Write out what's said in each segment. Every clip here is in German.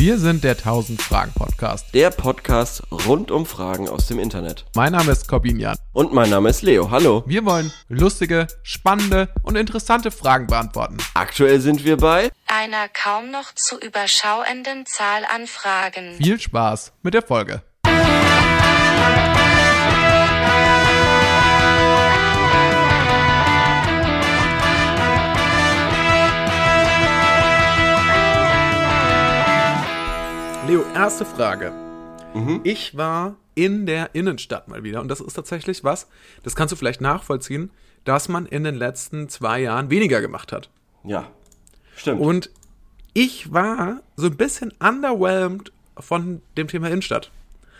Wir sind der 1000 Fragen Podcast. Der Podcast rund um Fragen aus dem Internet. Mein Name ist Corbin Jan. Und mein Name ist Leo. Hallo. Wir wollen lustige, spannende und interessante Fragen beantworten. Aktuell sind wir bei einer kaum noch zu überschauenden Zahl an Fragen. Viel Spaß mit der Folge. Leo, erste Frage. Mhm. Ich war in der Innenstadt mal wieder und das ist tatsächlich was, das kannst du vielleicht nachvollziehen, dass man in den letzten zwei Jahren weniger gemacht hat. Ja, stimmt. Und ich war so ein bisschen underwhelmed von dem Thema Innenstadt.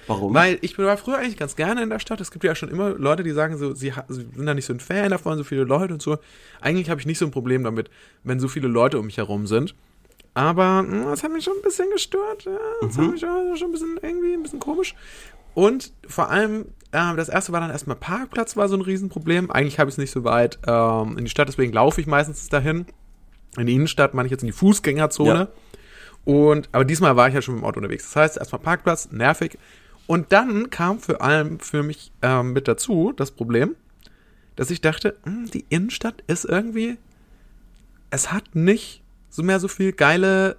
Warum? Weil ich war früher eigentlich ganz gerne in der Stadt. Es gibt ja schon immer Leute, die sagen so, sie, sie sind da nicht so ein Fan davon, so viele Leute und so. Eigentlich habe ich nicht so ein Problem damit, wenn so viele Leute um mich herum sind. Aber mh, hm, das hat mich schon ein bisschen gestört. Ja, das mhm. hat mich schon, schon ein bisschen irgendwie ein bisschen komisch. Und vor allem, äh, das erste war dann erstmal Parkplatz, war so ein Riesenproblem. Eigentlich habe ich es nicht so weit ähm, in die Stadt, deswegen laufe ich meistens dahin. In die Innenstadt meine ich jetzt in die Fußgängerzone. Ja. Und, aber diesmal war ich ja schon mit dem Auto unterwegs. Das heißt, erstmal Parkplatz, nervig. Und dann kam vor allem für mich ähm, mit dazu das Problem, dass ich dachte, mh, hm, die Innenstadt ist irgendwie, es hat nicht so mehr so viel geile.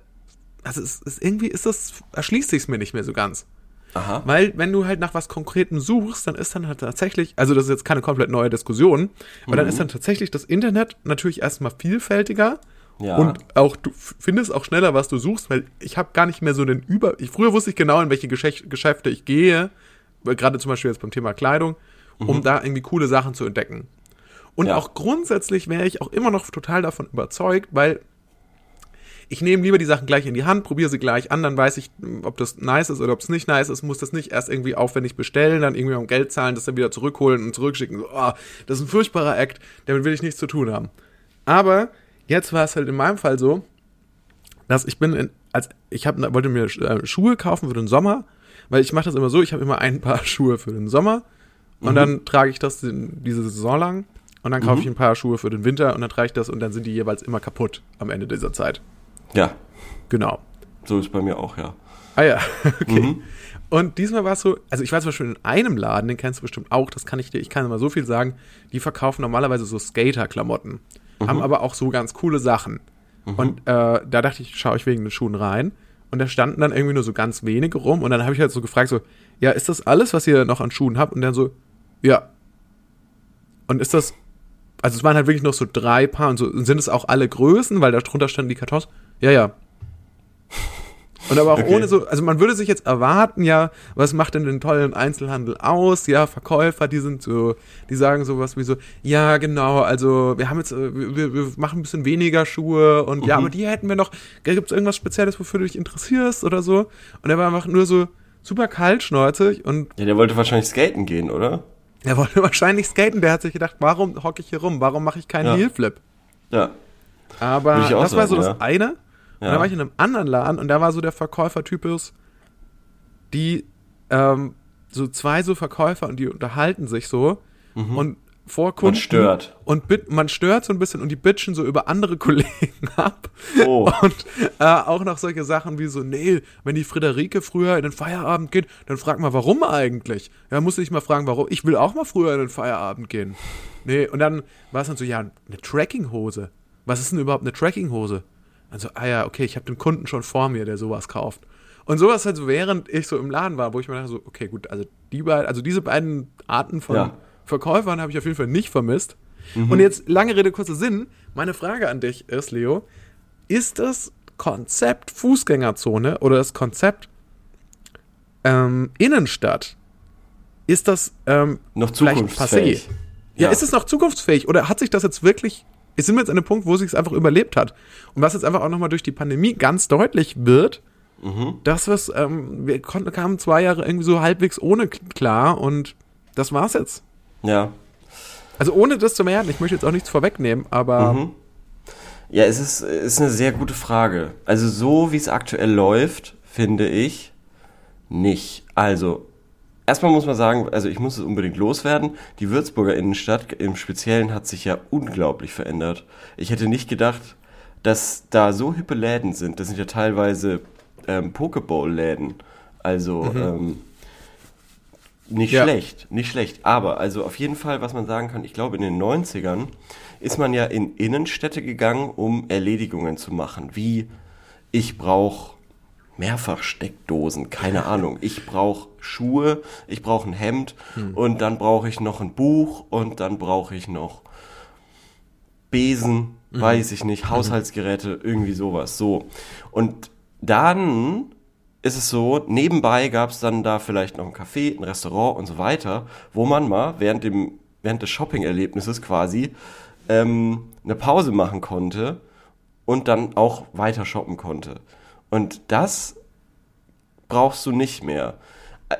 Also es ist irgendwie ist das, erschließt sich mir nicht mehr so ganz. Aha. Weil, wenn du halt nach was Konkretem suchst, dann ist dann halt tatsächlich, also das ist jetzt keine komplett neue Diskussion, aber mhm. dann ist dann tatsächlich das Internet natürlich erstmal vielfältiger ja. und auch du findest auch schneller, was du suchst, weil ich habe gar nicht mehr so den Über. Ich, früher wusste ich genau, in welche Geschäf Geschäfte ich gehe, gerade zum Beispiel jetzt beim Thema Kleidung, um mhm. da irgendwie coole Sachen zu entdecken. Und ja. auch grundsätzlich wäre ich auch immer noch total davon überzeugt, weil ich nehme lieber die Sachen gleich in die Hand, probiere sie gleich an, dann weiß ich, ob das nice ist oder ob es nicht nice ist, muss das nicht erst irgendwie aufwendig bestellen, dann irgendwie um Geld zahlen, das dann wieder zurückholen und zurückschicken. So, oh, das ist ein furchtbarer Act, damit will ich nichts zu tun haben. Aber jetzt war es halt in meinem Fall so, dass ich bin, in, als ich hab, wollte mir äh, Schuhe kaufen für den Sommer, weil ich mache das immer so, ich habe immer ein paar Schuhe für den Sommer und mhm. dann trage ich das diese Saison lang und dann kaufe mhm. ich ein paar Schuhe für den Winter und dann trage ich das und dann sind die jeweils immer kaputt am Ende dieser Zeit. Ja. Genau. So ist bei mir auch, ja. Ah ja, okay. Mhm. Und diesmal war es so, also ich war zum Beispiel in einem Laden, den kennst du bestimmt auch, das kann ich dir, ich kann immer so viel sagen, die verkaufen normalerweise so Skater-Klamotten, mhm. haben aber auch so ganz coole Sachen. Mhm. Und äh, da dachte ich, schaue ich wegen den Schuhen rein. Und da standen dann irgendwie nur so ganz wenige rum. Und dann habe ich halt so gefragt, so, ja, ist das alles, was ihr noch an Schuhen habt? Und dann so, ja. Und ist das, also es waren halt wirklich noch so drei Paar und so, und sind es auch alle Größen, weil da drunter standen die Kartons? Ja, ja. Und aber auch okay. ohne so, also man würde sich jetzt erwarten, ja, was macht denn den tollen Einzelhandel aus? Ja, Verkäufer, die sind so, die sagen sowas wie so, ja, genau, also wir haben jetzt, äh, wir, wir machen ein bisschen weniger Schuhe und mhm. ja, aber die hätten wir noch, gibt es irgendwas Spezielles, wofür du dich interessierst oder so? Und er war einfach nur so super kaltschnäuzig und. Ja, der wollte wahrscheinlich skaten gehen, oder? Er wollte wahrscheinlich skaten, der hat sich gedacht, warum hocke ich hier rum? Warum mache ich keinen ja. Heelflip? Ja. Aber das sagen, war so ja. das eine. Und ja. dann war ich in einem anderen Laden und da war so der Verkäufertypus, die ähm, so zwei so Verkäufer und die unterhalten sich so mhm. und vor Kunden. Man stört. Und bit, man stört so ein bisschen und die bitchen so über andere Kollegen ab. Oh. Und äh, auch noch solche Sachen wie so, nee, wenn die Friederike früher in den Feierabend geht, dann frag mal, warum eigentlich? Ja, muss ich mal fragen, warum. Ich will auch mal früher in den Feierabend gehen. Nee, und dann war es dann so, ja, eine Trackinghose. Was ist denn überhaupt eine Trackinghose? Also, ah ja, okay, ich habe den Kunden schon vor mir, der sowas kauft. Und sowas halt so, während ich so im Laden war, wo ich mir dachte, so, okay, gut, also die beiden, also diese beiden Arten von ja. Verkäufern habe ich auf jeden Fall nicht vermisst. Mhm. Und jetzt, lange Rede, kurzer Sinn, meine Frage an dich ist, Leo, ist das Konzept Fußgängerzone oder das Konzept ähm, Innenstadt, ist das ähm, noch zukunftsfähig? Ja, ja, ist es noch zukunftsfähig oder hat sich das jetzt wirklich wir sind jetzt an einem Punkt, wo es sich einfach überlebt hat. Und was jetzt einfach auch nochmal durch die Pandemie ganz deutlich wird, mhm. dass was, ähm, wir konnten, kamen zwei Jahre irgendwie so halbwegs ohne klar und das war's jetzt. Ja. Also ohne das zu merken, ich möchte jetzt auch nichts vorwegnehmen, aber. Mhm. Ja, es ist, ist eine sehr gute Frage. Also so wie es aktuell läuft, finde ich nicht. Also Erstmal muss man sagen, also ich muss es unbedingt loswerden. Die Würzburger Innenstadt im Speziellen hat sich ja unglaublich verändert. Ich hätte nicht gedacht, dass da so hippe Läden sind. Das sind ja teilweise ähm, Pokeball-Läden. Also ähm, nicht Ja. schlecht, nicht schlecht. Aber also auf jeden Fall, was man sagen kann, ich glaube in den 90ern ist man ja in Innenstädte gegangen, um Erledigungen zu machen. Wie ich brauche Mehrfachsteckdosen, keine Ahnung. Ich brauche Schuhe, ich brauche ein Hemd und dann brauche ich noch ein Buch und dann brauche ich noch Besen, weiß ich nicht, Haushaltsgeräte, irgendwie sowas. So. Und dann ist es so, nebenbei gab es dann da vielleicht noch ein Café, ein Restaurant und so weiter, wo man mal während, dem, während des Shopping-Erlebnisses quasi ähm, eine Pause machen konnte und dann auch weiter shoppen konnte. Und das brauchst du nicht mehr.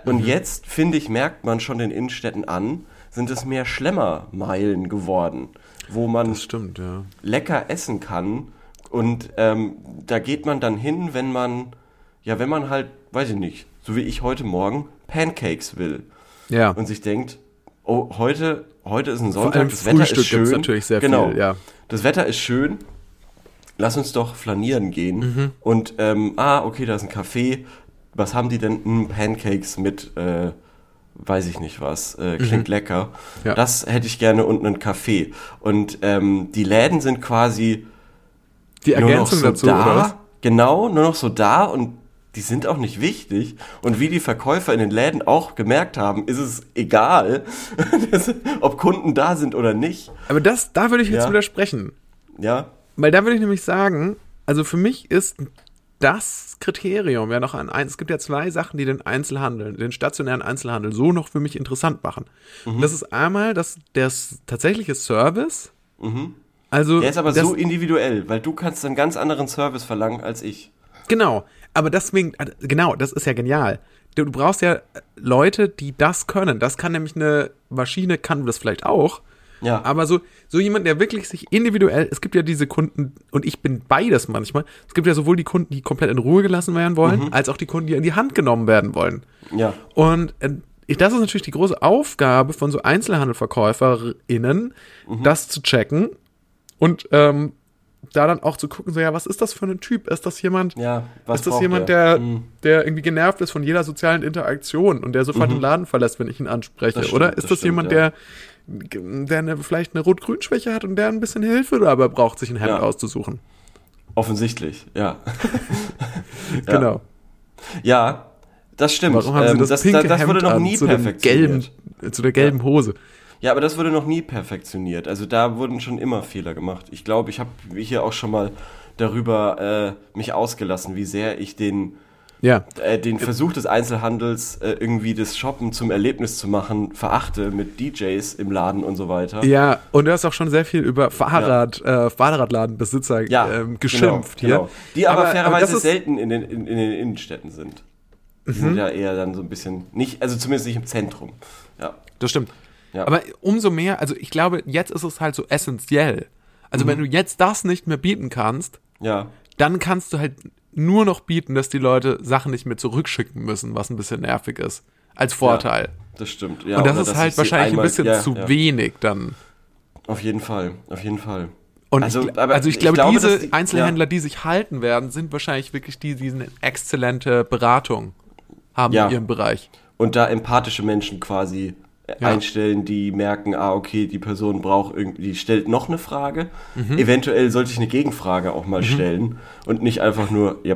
Und jetzt, finde ich, merkt man schon den Innenstädten an, sind es mehr Schlemmermeilen geworden, wo man stimmt, ja. lecker essen kann. Und ähm, da geht man dann hin, wenn man, ja, wenn man halt, weiß ich nicht, so wie ich heute Morgen, Pancakes will. Ja. Und sich denkt, oh, heute, heute ist ein Sonntag, das Wetter Frühstück ist schön. natürlich sehr genau. viel, ja. Das Wetter ist schön. Lass uns doch flanieren gehen. Mhm. Und, ähm, ah, okay, da ist ein Café. Was haben die denn? Hm, Pancakes mit, äh, weiß ich nicht was, äh, klingt lecker. Mhm. Ja. Das hätte ich gerne und einen Kaffee. Und ähm, die Läden sind quasi Die nur noch Ergänzung so dazu, da, oder was? Genau, nur noch so da und die sind auch nicht wichtig. Und wie die Verkäufer in den Läden auch gemerkt haben, ist es egal, ob Kunden da sind oder nicht. Aber das, da würde ich jetzt Ja. widersprechen. Ja, Weil da würde ich nämlich sagen, also für mich ist das Kriterium ja noch ein eins. Es gibt ja zwei Sachen, die den Einzelhandel, den stationären Einzelhandel so noch für mich interessant machen. Mhm. Das ist einmal das, das tatsächliche Service. Also Mhm. der ist aber das, so individuell, weil du kannst einen ganz anderen Service verlangen als ich. Genau. Aber deswegen, genau, das ist ja genial. Du, du brauchst ja Leute, die das können. Das kann nämlich eine Maschine, kann das vielleicht auch. Ja. Aber so, so jemand, der wirklich sich individuell, es gibt ja diese Kunden, und ich bin beides manchmal, es gibt ja sowohl die Kunden, die komplett in Ruhe gelassen werden wollen, Mhm. als auch die Kunden, die in die Hand genommen werden wollen. Ja, Und äh, das ist natürlich die große Aufgabe von so EinzelhandelverkäuferInnen, Mhm. das zu checken und ähm, da dann auch zu gucken, so ja, was ist das für ein Typ? Ist das jemand, ja. Ist das jemand, er? der, Hm. der irgendwie genervt ist von jeder sozialen Interaktion und der sofort den Laden verlässt, wenn ich ihn anspreche? Mhm. Stimmt, Oder ist das das, stimmt, jemand, ja. der, der eine, vielleicht eine Rot-Grün-Schwäche hat und der ein bisschen Hilfe dabei braucht, sich ein Hemd Ja. auszusuchen? Offensichtlich, ja. Ja. Genau. Ja, das stimmt. Warum haben sie Ähm, das, das, pinke das, das wurde noch nie zu, dem gelben, perfektioniert. zu der gelben Hose? Ja, aber das wurde noch nie perfektioniert. Also da wurden schon immer Fehler gemacht. Ich glaube, ich habe hier auch schon mal darüber äh, mich ausgelassen, wie sehr ich den, Ja. äh, den Versuch des Einzelhandels, äh, irgendwie das Shoppen zum Erlebnis zu machen, verachte mit DJs im Laden und so weiter. Ja, und du hast auch schon sehr viel über Fahrrad, äh, Fahrradladenbesitzer Ja, ähm, geschimpft genau, hier. genau. Die aber, das fairerweise selten in den, in, in den Innenstädten sind. Die sind ja eher dann so ein bisschen, nicht, also zumindest nicht im Zentrum. Ja. Das stimmt. Ja. Aber umso mehr, also ich glaube, jetzt ist es halt so essentiell. Also Mhm. wenn du jetzt das nicht mehr bieten kannst, Ja. dann kannst du halt nur noch bieten, dass die Leute Sachen nicht mehr zurückschicken müssen, was ein bisschen nervig ist. Als Vorteil. Das stimmt. Ja, Und das ist halt wahrscheinlich einmal- ein bisschen ja, zu ja. wenig dann. Auf jeden Fall, auf jeden Fall. Und Also, ich, also ich ich glaube, glaube, diese die- Einzelhändler, die sich halten werden, sind wahrscheinlich wirklich die, die eine exzellente Beratung haben Ja. in ihrem Bereich. Und da empathische Menschen quasi Ja. einstellen, die merken, ah, okay, die Person braucht irgendwie, die stellt noch eine Frage. Mhm. Eventuell sollte ich eine Gegenfrage auch mal stellen und nicht einfach nur, ja,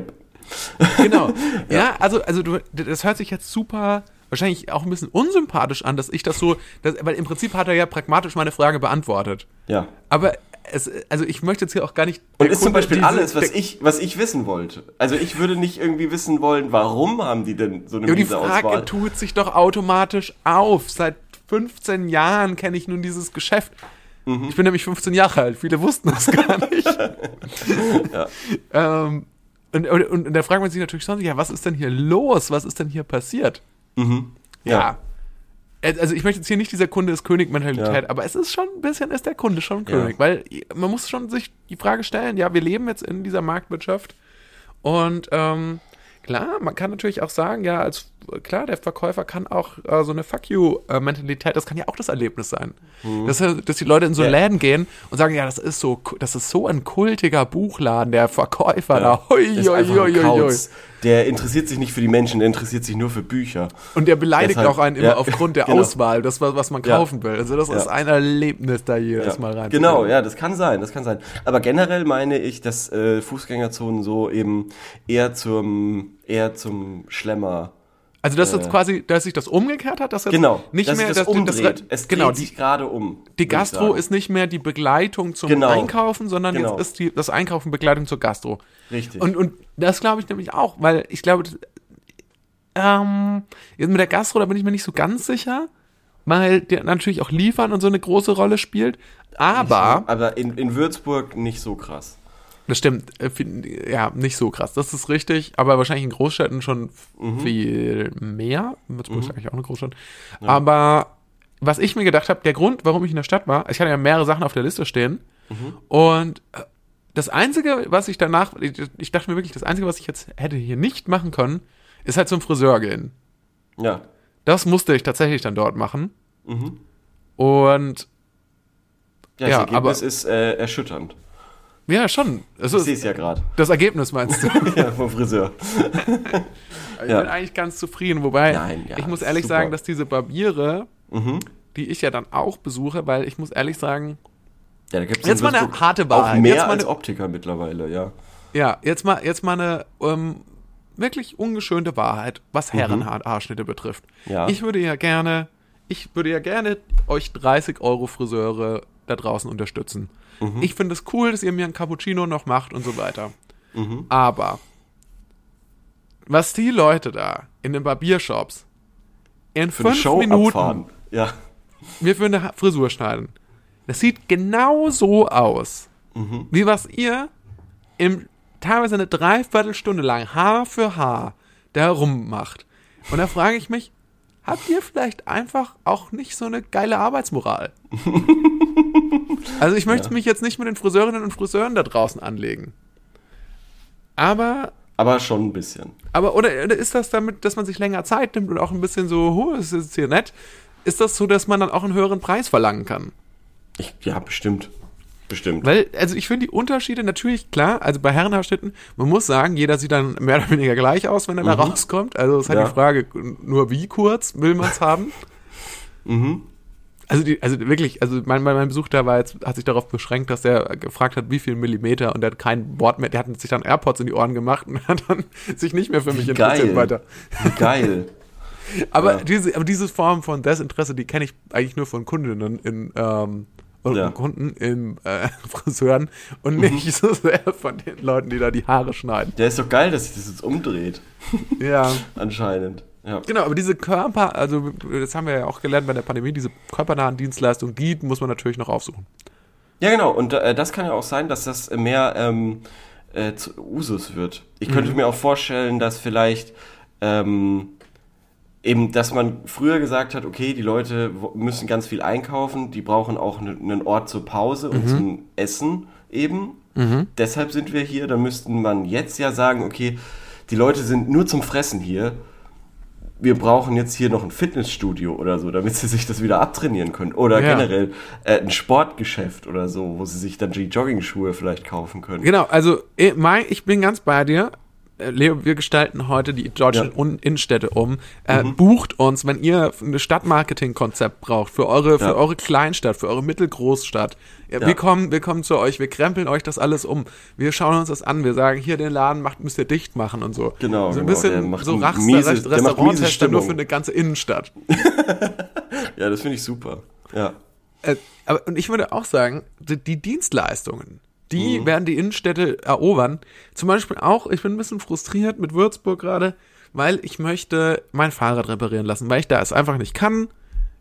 Genau. ja. also, also du, das hört sich jetzt super, wahrscheinlich auch ein bisschen unsympathisch an, dass ich das so, das, weil im Prinzip hat er ja pragmatisch meine Frage beantwortet. ja. Aber es, also ich möchte jetzt hier auch gar nicht. Und ist zum Beispiel diese- alles, was ich, was ich wissen wollte. Also ich würde nicht irgendwie wissen wollen, warum haben die denn so eine Ja, die miese Frage Auswahl. tut sich doch automatisch auf. Seit 15 Jahren kenne ich nun dieses Geschäft. Mhm. Ich bin nämlich 15 Jahre alt. Viele wussten das gar nicht. ähm, und, und, und da fragt man sich natürlich schon, ja, was ist denn hier los? Was ist denn hier passiert? Ja. Also ich möchte jetzt hier nicht dieser Kunde ist König-Mentalität, Ja. aber es ist schon ein bisschen, ist der Kunde schon Ja. König, weil man muss schon sich die Frage stellen, ja, wir leben jetzt in dieser Marktwirtschaft und ähm, klar, man kann natürlich auch sagen, ja, als klar, der Verkäufer kann auch äh, so eine Fuck you-Mentalität, das kann ja auch das Erlebnis sein. Dass, er- dass die Leute in so Mhm. Ja. Läden gehen und sagen, ja, das ist so, das ist so ein kultiger Buchladen, der Verkäufer da, hoi, ist hoi, hoi, hoi, der interessiert sich nicht für die Menschen, der interessiert sich nur für Bücher. Und der beleidigt Deshalb- auch einen immer ja, aufgrund der genau. Auswahl, das, was, man Ja. kaufen will. Also das Ja. ist ein Erlebnis, da jedes Ja, Mal rein. Genau, ja, das kann sein, das kann sein. Aber generell meine ich, dass äh, Fußgängerzonen so eben eher zum eher zum Schlemmer. Also dass jetzt quasi, dass sich das umgekehrt hat, dass jetzt Genau, nicht dass mehr das das, umdreht. das, es genau dreht sich gerade um. die Gastro ist nicht mehr die Begleitung zum Genau. Einkaufen, sondern Genau. jetzt ist die, das Einkaufen Begleitung zur Gastro. Richtig. Und, und das glaube ich nämlich auch, weil ich glaube, ähm, jetzt mit der Gastro, da bin ich mir nicht so ganz sicher, weil der natürlich auch liefern und so eine große Rolle spielt. Aber, aber in, in Würzburg nicht so krass. Das stimmt, äh, ja, nicht so krass, das ist richtig, aber wahrscheinlich in Großstädten schon Mhm. viel mehr. Würzburg ist eigentlich auch eine Großstadt. Aber was ich mir gedacht habe, der Grund, warum ich in der Stadt war, ich hatte ja mehrere Sachen auf der Liste stehen Mhm. und äh, das Einzige, was ich danach, ich, dachte mir wirklich, das Einzige, was ich jetzt hätte hier nicht machen können, ist halt zum Friseur gehen. Ja. Das musste ich tatsächlich dann dort machen. Mhm. Und Ja, Ja, das Ergebnis aber- ist äh, erschütternd. Ja, schon. Also Ich sehe es ja gerade. das Ergebnis meinst du? ja, vom Friseur. Ich Ja. bin eigentlich ganz zufrieden, wobei Nein, ja, ich muss ehrlich sagen, dass diese Barbiere, Mhm. die ich ja dann auch besuche, weil ich muss ehrlich sagen, Ja, da gibt's Jetzt mal eine harte Auch Wahrheit. mehr Jetzt mal als eine- Optiker mittlerweile, ja. ja, jetzt mal, jetzt mal eine ähm, wirklich ungeschönte Wahrheit, was Herrenhaarschnitte betrifft. Mhm. Ja. Ich würde ja gerne, ich würde ja gerne euch 30 Euro Friseure da draußen unterstützen. Mhm. Ich finde es cool, dass ihr mir ein Cappuccino noch macht und so weiter. Mhm. Aber was die Leute da in den Barbiershops in Für fünf Minuten abfahren. Ja. mir für eine Frisur schneiden. Das sieht genau so aus, Mhm. wie was ihr im teilweise eine Dreiviertelstunde lang Haar für Haar da rummacht. Und da frage ich mich, habt ihr vielleicht einfach auch nicht so eine geile Arbeitsmoral? also ich möchte mich jetzt nicht mit den Friseurinnen und Friseuren da draußen anlegen. Aber Aber schon ein bisschen. aber oder, oder ist das damit, dass man sich länger Zeit nimmt und auch ein bisschen so, oh, es ist hier nett? Ist das so, dass man dann auch einen höheren Preis verlangen kann? Ich, ja, bestimmt. Bestimmt. Weil, also ich finde die Unterschiede natürlich klar, also bei Herrenhaarschnitten, man muss sagen, jeder sieht dann mehr oder weniger gleich aus, wenn er da rauskommt. Also es ist halt Mhm. Ja. die Frage, nur wie kurz will man es haben? Mhm. Also, die, also wirklich, also mein, mein, mein Besuch da war jetzt, hat sich darauf beschränkt, dass er gefragt hat, wie viel Millimeter und er hat kein Wort mehr, der hat sich dann AirPods in die Ohren gemacht und hat dann sich nicht mehr für mich interessiert Geil. weiter. Wie geil. Aber, Ja. diese, aber diese Form von Desinteresse, die kenne ich eigentlich nur von Kundinnen in ähm, oder Ja. Kunden in äh, Friseuren Mhm. und nicht so sehr von den Leuten, die da die Haare schneiden. Der ist doch geil, dass sich das jetzt umdreht. Ja. Anscheinend. Ja. Genau, aber diese Körper, also das haben wir ja auch gelernt bei der Pandemie, diese körpernahen Dienstleistungen, die muss man natürlich noch aufsuchen. Ja, genau. Und äh, das kann ja auch sein, dass das mehr ähm, äh, zu Usus wird. Ich könnte Mhm. mir auch vorstellen, dass vielleicht ähm, eben, dass man früher gesagt hat, okay, die Leute müssen ganz viel einkaufen, die brauchen auch ne- einen Ort zur Pause Mhm. und zum Essen eben. Deshalb sind wir hier. Dann müsste man jetzt ja sagen, okay, die Leute sind nur zum Fressen hier. Wir brauchen jetzt hier noch ein Fitnessstudio oder so, damit sie sich das wieder abtrainieren können. Oder Ja. generell äh, ein Sportgeschäft oder so, wo sie sich dann die Jogging-Schuhe vielleicht kaufen können. Genau, also Mai, ich bin ganz bei dir. Äh, Leo, wir gestalten heute die deutschen Ja. Innenstädte um. Äh, Bucht uns, wenn ihr ein Stadtmarketing-Konzept braucht für eure, für Ja. eure Kleinstadt, für eure Mittelgroßstadt. Ja. Wir kommen, wir kommen zu euch, wir krempeln euch das alles um. Wir schauen uns das an, wir sagen, hier den Laden macht, müsst ihr dicht machen und so. Genau, So ein genau, bisschen macht so Restauranttester nur für eine ganze Innenstadt. Ja, das finde ich super. Ja. Äh, aber, und ich würde auch sagen, die, die Dienstleistungen, die werden die Innenstädte erobern. Zum Beispiel auch, ich bin ein bisschen frustriert mit Würzburg gerade, weil ich möchte mein Fahrrad reparieren lassen, weil ich da es einfach nicht kann.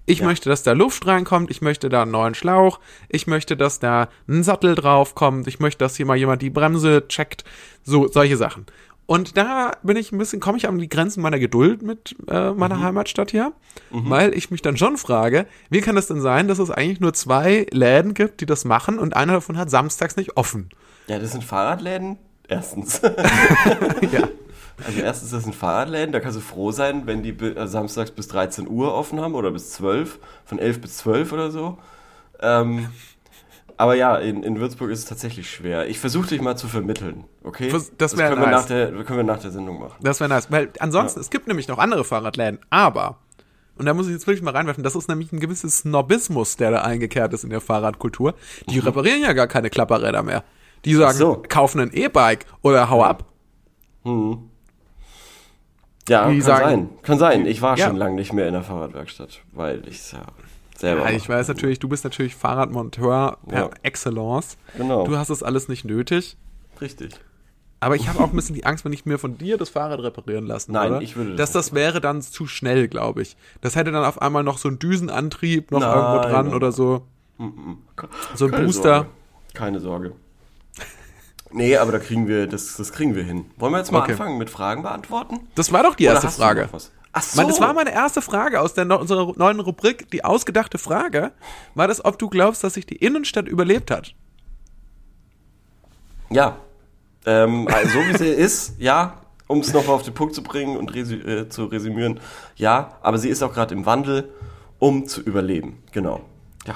Ich Ja. möchte, dass da Luft reinkommt, ich möchte da einen neuen Schlauch, ich möchte, dass da ein Sattel draufkommt, ich möchte, dass hier mal jemand die Bremse checkt, so solche Sachen. Und da bin ich ein bisschen, komme ich an die Grenzen meiner Geduld mit äh, meiner Heimatstadt hier, weil ich mich dann schon frage, wie kann es denn sein, dass es eigentlich nur zwei Läden gibt, die das machen und einer davon hat samstags nicht offen? Ja, das sind Fahrradläden. Erstens. ja. Also erstens, das sind Fahrradläden, da kannst du froh sein, wenn die äh, samstags bis 13 Uhr offen haben oder bis 12, von 11 bis 12 oder so. Ähm, aber ja, in, in Würzburg ist es tatsächlich schwer. Ich versuche dich mal zu vermitteln, okay? Das wär können, wir nice. nach der, können wir nach der Sendung machen. Das wäre nice. Weil ansonsten, es gibt nämlich noch andere Fahrradläden, aber, und da muss ich jetzt wirklich mal reinwerfen, das ist nämlich ein gewisses Snobismus, der da eingekehrt ist in der Fahrradkultur. Die reparieren ja gar keine Klapperräder mehr. Die sagen, Mhm. so. kaufen ein E-Bike oder hau ab. Ja, Die kann sagen- sein. Kann sein. Ich war Ja. schon lange nicht mehr in der Fahrradwerkstatt, weil ich ja selber Ja, ich weiß natürlich, du bist natürlich Fahrradmonteur per Ja. Excellence. Genau. Du hast das alles nicht nötig. Richtig. Aber ich habe auch ein bisschen die Angst, wenn ich mir von dir das Fahrrad reparieren lassen Nein, würde, ich würde das dass das wäre dann zu schnell, glaube ich. Das hätte dann auf einmal noch so einen Düsenantrieb noch Nein, irgendwo dran oder so. So ein Keine Booster. Sorge. Keine Sorge. Nee, aber da kriegen wir, das, das kriegen wir hin. Wollen wir jetzt mal Okay. anfangen mit Fragen beantworten? Das war doch die Oder erste Frage. Ach so. Mann, das war meine erste Frage aus der no unserer neuen Rubrik. Die ausgedachte Frage war das, ob du glaubst, dass sich die Innenstadt überlebt hat. Ja. Ähm, also, so wie sie ist, ja. Um es nochmal auf den Punkt zu bringen und resü äh, zu resümieren, ja. Aber sie ist auch gerade im Wandel, um zu überleben. Genau. Ja.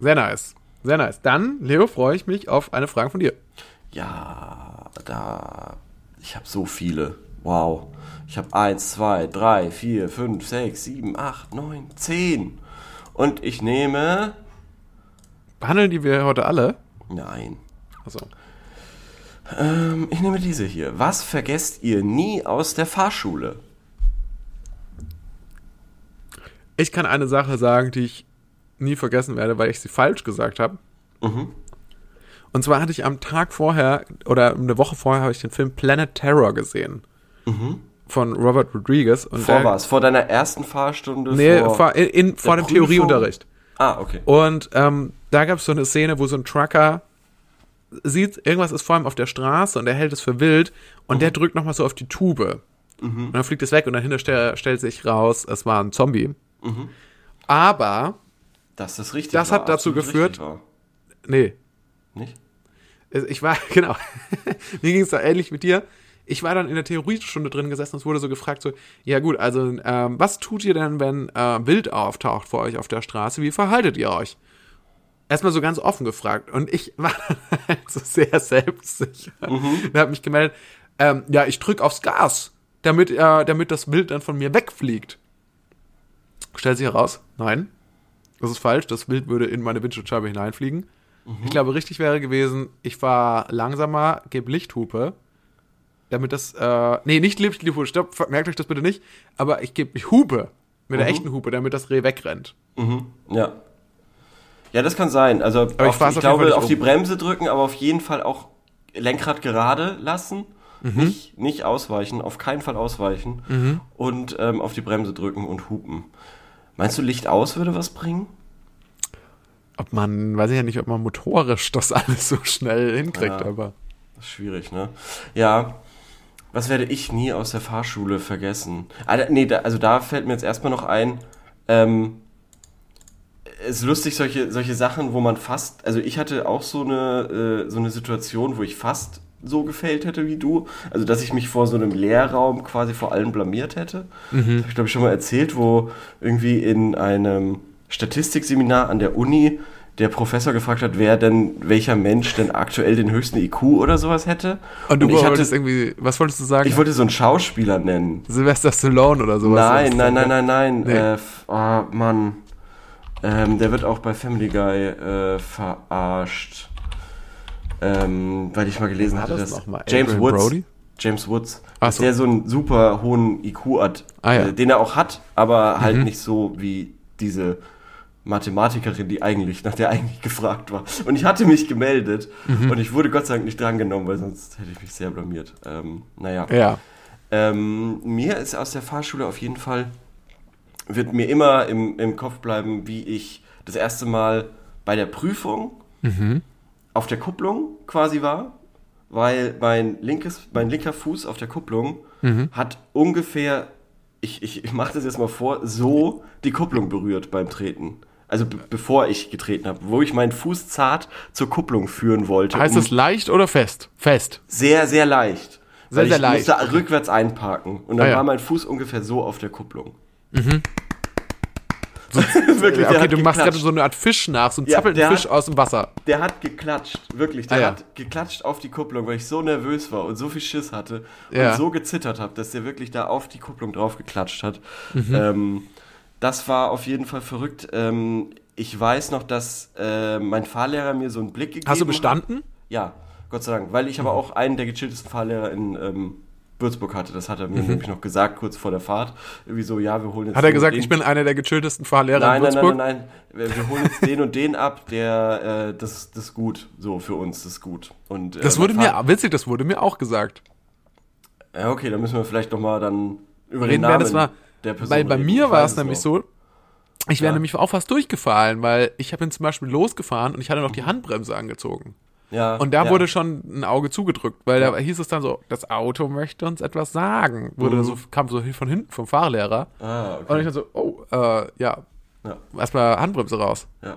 Sehr nice. Sehr nice. Dann, Leo, freue ich mich auf eine Frage von dir. Ja, da. Ich habe so viele. Wow. Ich habe eins, zwei, drei, vier, fünf, sechs, sieben, acht, neun, zehn. Und ich nehme. Behandeln die wir heute alle? Nein. Achso. Ähm, ich nehme diese hier. Was vergesst ihr nie aus der Fahrschule? Ich kann eine Sache sagen, die ich nie vergessen werde, weil ich sie falsch gesagt habe. Mhm. Und zwar hatte ich am Tag vorher oder eine Woche vorher habe ich den Film Planet Terror gesehen. Von Robert Rodriguez. Und Mhm. Vor was? Vor deiner ersten Fahrstunde? Nee, vor, in, in, vor dem Prüfung? Theorieunterricht. Ah, okay. Und ähm, da gab es so eine Szene, wo so ein Trucker sieht, irgendwas ist vor ihm auf der Straße und er hält es für wild und der drückt nochmal so auf die Tube. Und dann fliegt es weg und dahinter stell, stellt sich raus, es war ein Zombie. Aber, Dass das richtig Das war, hat dazu geführt- nee, Nicht? ich war, genau, mir ging es da ähnlich mit dir. Ich war dann in der Theoriestunde drin gesessen und es wurde so gefragt, so, ja gut, also ähm, was tut ihr denn, wenn äh, Wild auftaucht vor euch auf der Straße? Wie verhaltet ihr euch? Erstmal so ganz offen gefragt. Und ich war dann halt so sehr selbstsicher. Mhm. Und habe mich gemeldet, ähm, ja, ich drück aufs Gas, damit, äh, damit das Wild dann von mir wegfliegt. Stellt sich heraus, nein, das ist falsch. Das Wild würde in meine Windschutzscheibe hineinfliegen. Ich glaube, richtig wäre gewesen, ich fahre langsamer, gebe Lichthupe, damit das, äh, nee, nicht Lichthupe, stopp, merkt euch das bitte nicht, aber ich gebe Hupe, mit der echten Hupe, damit das Reh wegrennt. Ja. Ja, das kann sein. Also ich auf, ich auf Fall glaube, nicht auf die. Bremse drücken, aber auf jeden Fall auch Lenkrad gerade lassen. Mhm. Nicht, nicht ausweichen, auf keinen Fall ausweichen. Und ähm, auf die Bremse drücken und hupen. Meinst du, Licht aus würde was bringen? Ob man, weiß ich ja nicht, ob man motorisch das alles so schnell hinkriegt, Ja. aber. Das ist schwierig, ne? Ja. Was werde ich nie aus der Fahrschule vergessen? Ah, nee, da, also da fällt mir jetzt erstmal noch ein, ähm, es ist lustig, solche, solche Sachen, wo man fast, also ich hatte auch so eine, äh, so eine Situation, wo ich fast so gefällt hätte wie du. Also, dass ich mich vor so einem Lehrraum quasi vor allen blamiert hätte. Das habe ich, glaube ich, schon mal erzählt, wo irgendwie in einem Statistikseminar an der Uni der Professor gefragt hat, wer denn, welcher Mensch denn aktuell den höchsten IQ oder sowas hätte. Und du ich hatte, irgendwie, was wolltest du sagen? ich wollte so einen Schauspieler nennen. Sylvester Stallone oder sowas. Nein, nein, nein, nein, nein. Nee. Äh, oh, Mann. Ähm, der wird auch bei Family Guy äh, verarscht. Ähm, weil ich mal gelesen hatte, das dass? James Woods, Brody? James Woods, dass so. der so einen super hohen IQ hat, Ah, ja. Mhm. äh, den er auch hat, aber halt nicht so wie diese Mathematikerin, die eigentlich, nach der eigentlich gefragt war. Und ich hatte mich gemeldet Mhm. und ich wurde Gott sei Dank nicht drangenommen, weil sonst hätte ich mich sehr blamiert. Ähm, naja. Ja. Ähm, mir ist aus der Fahrschule auf jeden Fall, wird mir immer im, im Kopf bleiben, wie ich das erste Mal bei der Prüfung auf der Kupplung quasi war, weil mein, linkes, mein linker Fuß auf der Kupplung hat ungefähr, ich, ich, ich mache das jetzt mal vor, so die Kupplung berührt beim Treten. Also be bevor ich getreten habe, wo ich meinen Fuß zart zur Kupplung führen wollte. Heißt um- es leicht oder fest? Fest. sehr, sehr leicht. Sehr, sehr ich leicht. musste rückwärts einparken. Und dann Ah, ja. war mein Fuß ungefähr so auf der Kupplung. Wirklich, der okay, hat du machst gerade geklatscht. so eine Art Fisch nach, so einen Ja, zappelnden Fisch hat- aus dem Wasser. Der hat geklatscht, wirklich. Der Ah, ja. hat geklatscht auf die Kupplung, weil ich so nervös war und so viel Schiss hatte Ja. und so gezittert habe, dass der wirklich da auf die Kupplung drauf geklatscht hat. Mhm. Ähm, das war auf jeden Fall verrückt. Ähm, ich weiß noch, dass äh, mein Fahrlehrer mir so einen Blick gegeben Hast du hat. bestanden? Ja, Gott sei Dank. Weil ich aber auch einen der gechilltesten Fahrlehrer in ähm, Würzburg hatte. Das hat er mir nämlich noch gesagt, kurz vor der Fahrt. Irgendwie so, ja, wir holen jetzt Mhm. Hat er den gesagt, und ich den- bin einer der gechilltesten Fahrlehrer Nein, in nein, nein, Würzburg? nein, nein. Wir, holen jetzt den und den ab, der, äh, das, das ist gut. So, für uns, das ist gut. Und, äh, Das wurde mir, witzig, das wurde mir auch gesagt. Ja, okay, dann müssen wir vielleicht noch mal dann über den Reden, wer Namen das war. Der Person Weil bei mir war es nämlich so, ich wäre Ja. nämlich auch fast durchgefallen, weil ich habe ihn zum Beispiel losgefahren und ich hatte noch die Handbremse angezogen. Ja, Und da ja. wurde schon ein Auge zugedrückt, weil da hieß es dann so, das Auto möchte uns etwas sagen. Wurde Mhm. so, kam so von hinten vom Fahrlehrer. Ah, Und okay. ich dann so, oh, äh, ja, Ja, erstmal Handbremse raus. ja.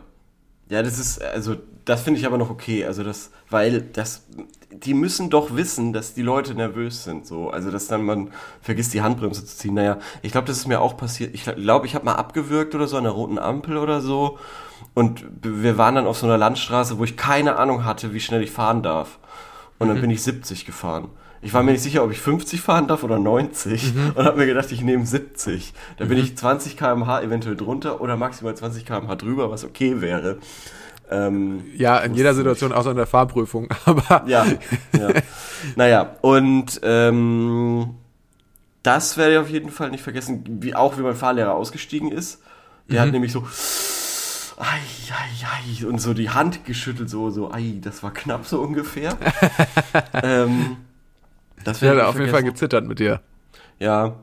Ja, das ist, also, das finde ich aber noch okay. Also, das, weil das, die müssen doch wissen, dass die Leute nervös sind, so. Also, dass dann man vergisst, die Handbremse zu ziehen. Naja, ich glaube, das ist mir auch passiert. Ich glaube, ich habe mal abgewürgt oder so an der roten Ampel oder so. Und wir waren dann auf so einer Landstraße, wo ich keine Ahnung hatte, wie schnell ich fahren darf. Und dann bin ich 70 gefahren. Ich war mir nicht sicher, ob ich 50 fahren darf oder 90 und habe mir gedacht, ich nehme 70. Da bin ich 20 km/h eventuell drunter oder maximal 20 km/h drüber, was okay wäre. Ähm, Ja, in jeder Situation, außer in der Fahrprüfung. Aber ja, ja. naja, und ähm, das werde ich auf jeden Fall nicht vergessen, wie auch wie mein Fahrlehrer ausgestiegen ist. Der hat nämlich so ei, ei, ei, und so die Hand geschüttelt, so, so, ei, das war knapp so ungefähr. ähm, das ich nicht auf jeden Fall gezittert mit dir. Ja.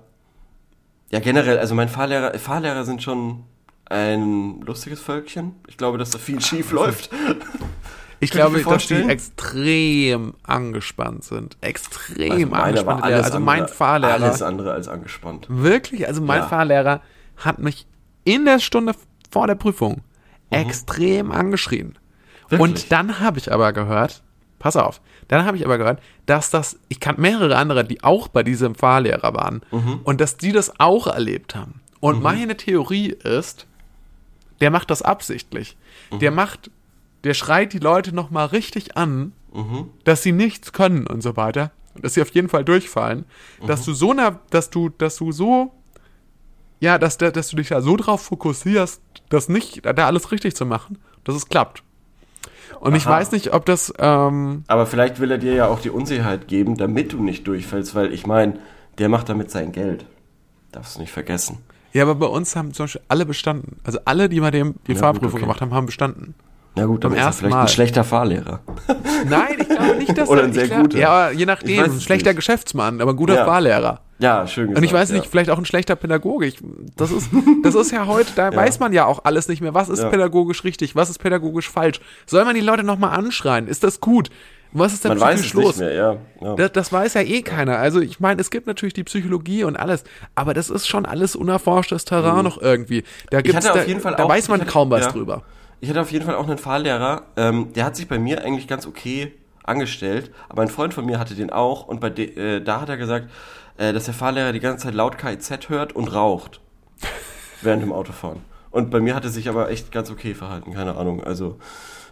Ja, generell, also mein Fahrlehrer, Fahrlehrer sind schon ein lustiges Völkchen. Ich glaube, dass da viel schief läuft. Ich glaube, dass die extrem angespannt sind. Extrem Also angespannt. also mein andere, Fahrlehrer. Alles andere als angespannt. Wirklich? Also mein Ja. Fahrlehrer hat mich in der Stunde vor der Prüfung Mhm. extrem angeschrien. Wirklich? Und dann habe ich aber gehört, pass auf, dann habe ich aber gehört, dass das, ich kannte mehrere andere, die auch bei diesem Fahrlehrer waren Mhm. und dass die das auch erlebt haben. Und meine Theorie ist, der macht das absichtlich. Mhm. Der macht, der schreit die Leute nochmal richtig an, Mhm. dass sie nichts können und so weiter. Und dass sie auf jeden Fall durchfallen. Mhm. Dass du so, na, dass du, dass du so, ja, dass, dass du dich da so drauf fokussierst, das nicht, da alles richtig zu machen, dass es klappt. Und ich Aha. weiß nicht, ob das, ähm, Aber vielleicht will er dir ja auch die Unsicherheit geben, damit du nicht durchfällst, weil ich meine, der macht damit sein Geld. Darfst du nicht vergessen. ja, aber bei uns haben zum Beispiel alle bestanden. Also alle, die bei dem die Ja, Fahrprüfung okay. gemacht haben, haben bestanden. Na gut, dann ist er vielleicht Mal. ein schlechter Fahrlehrer. Nein, ich glaube nicht, dass Oder er- ein sehr ich glaub, guter. Ja, je Ich nachdem, ein schlechter nicht. Geschäftsmann, aber ein guter Ja. Fahrlehrer. Ja, schön gesagt. Und ich weiß ja. nicht, vielleicht auch ein schlechter Pädagoge. Ich, das, ist, das ist ja heute, da weiß man ja auch alles nicht mehr. Was ist Ja. pädagogisch richtig? Was ist pädagogisch falsch? Soll man die Leute nochmal anschreien? Ist das gut? Was ist da Man weiß psychisch es los? nicht mehr, ja. ja. Das, das weiß ja eh keiner. Also ich meine, es gibt natürlich die Psychologie und alles, aber das ist schon alles unerforschtes Terrain noch irgendwie. Da gibt's, Mhm. da, jeden Fall da auch- weiß man hatte- kaum was ja. drüber. Ich hatte auf jeden Fall auch einen Fahrlehrer, ähm, der hat sich bei mir eigentlich ganz okay angestellt, aber ein Freund von mir hatte den auch und bei de, äh, da hat er gesagt, äh, dass der Fahrlehrer die ganze Zeit laut KIZ hört und raucht während dem Autofahren. Und bei mir hat er sich aber echt ganz okay verhalten, keine Ahnung. Also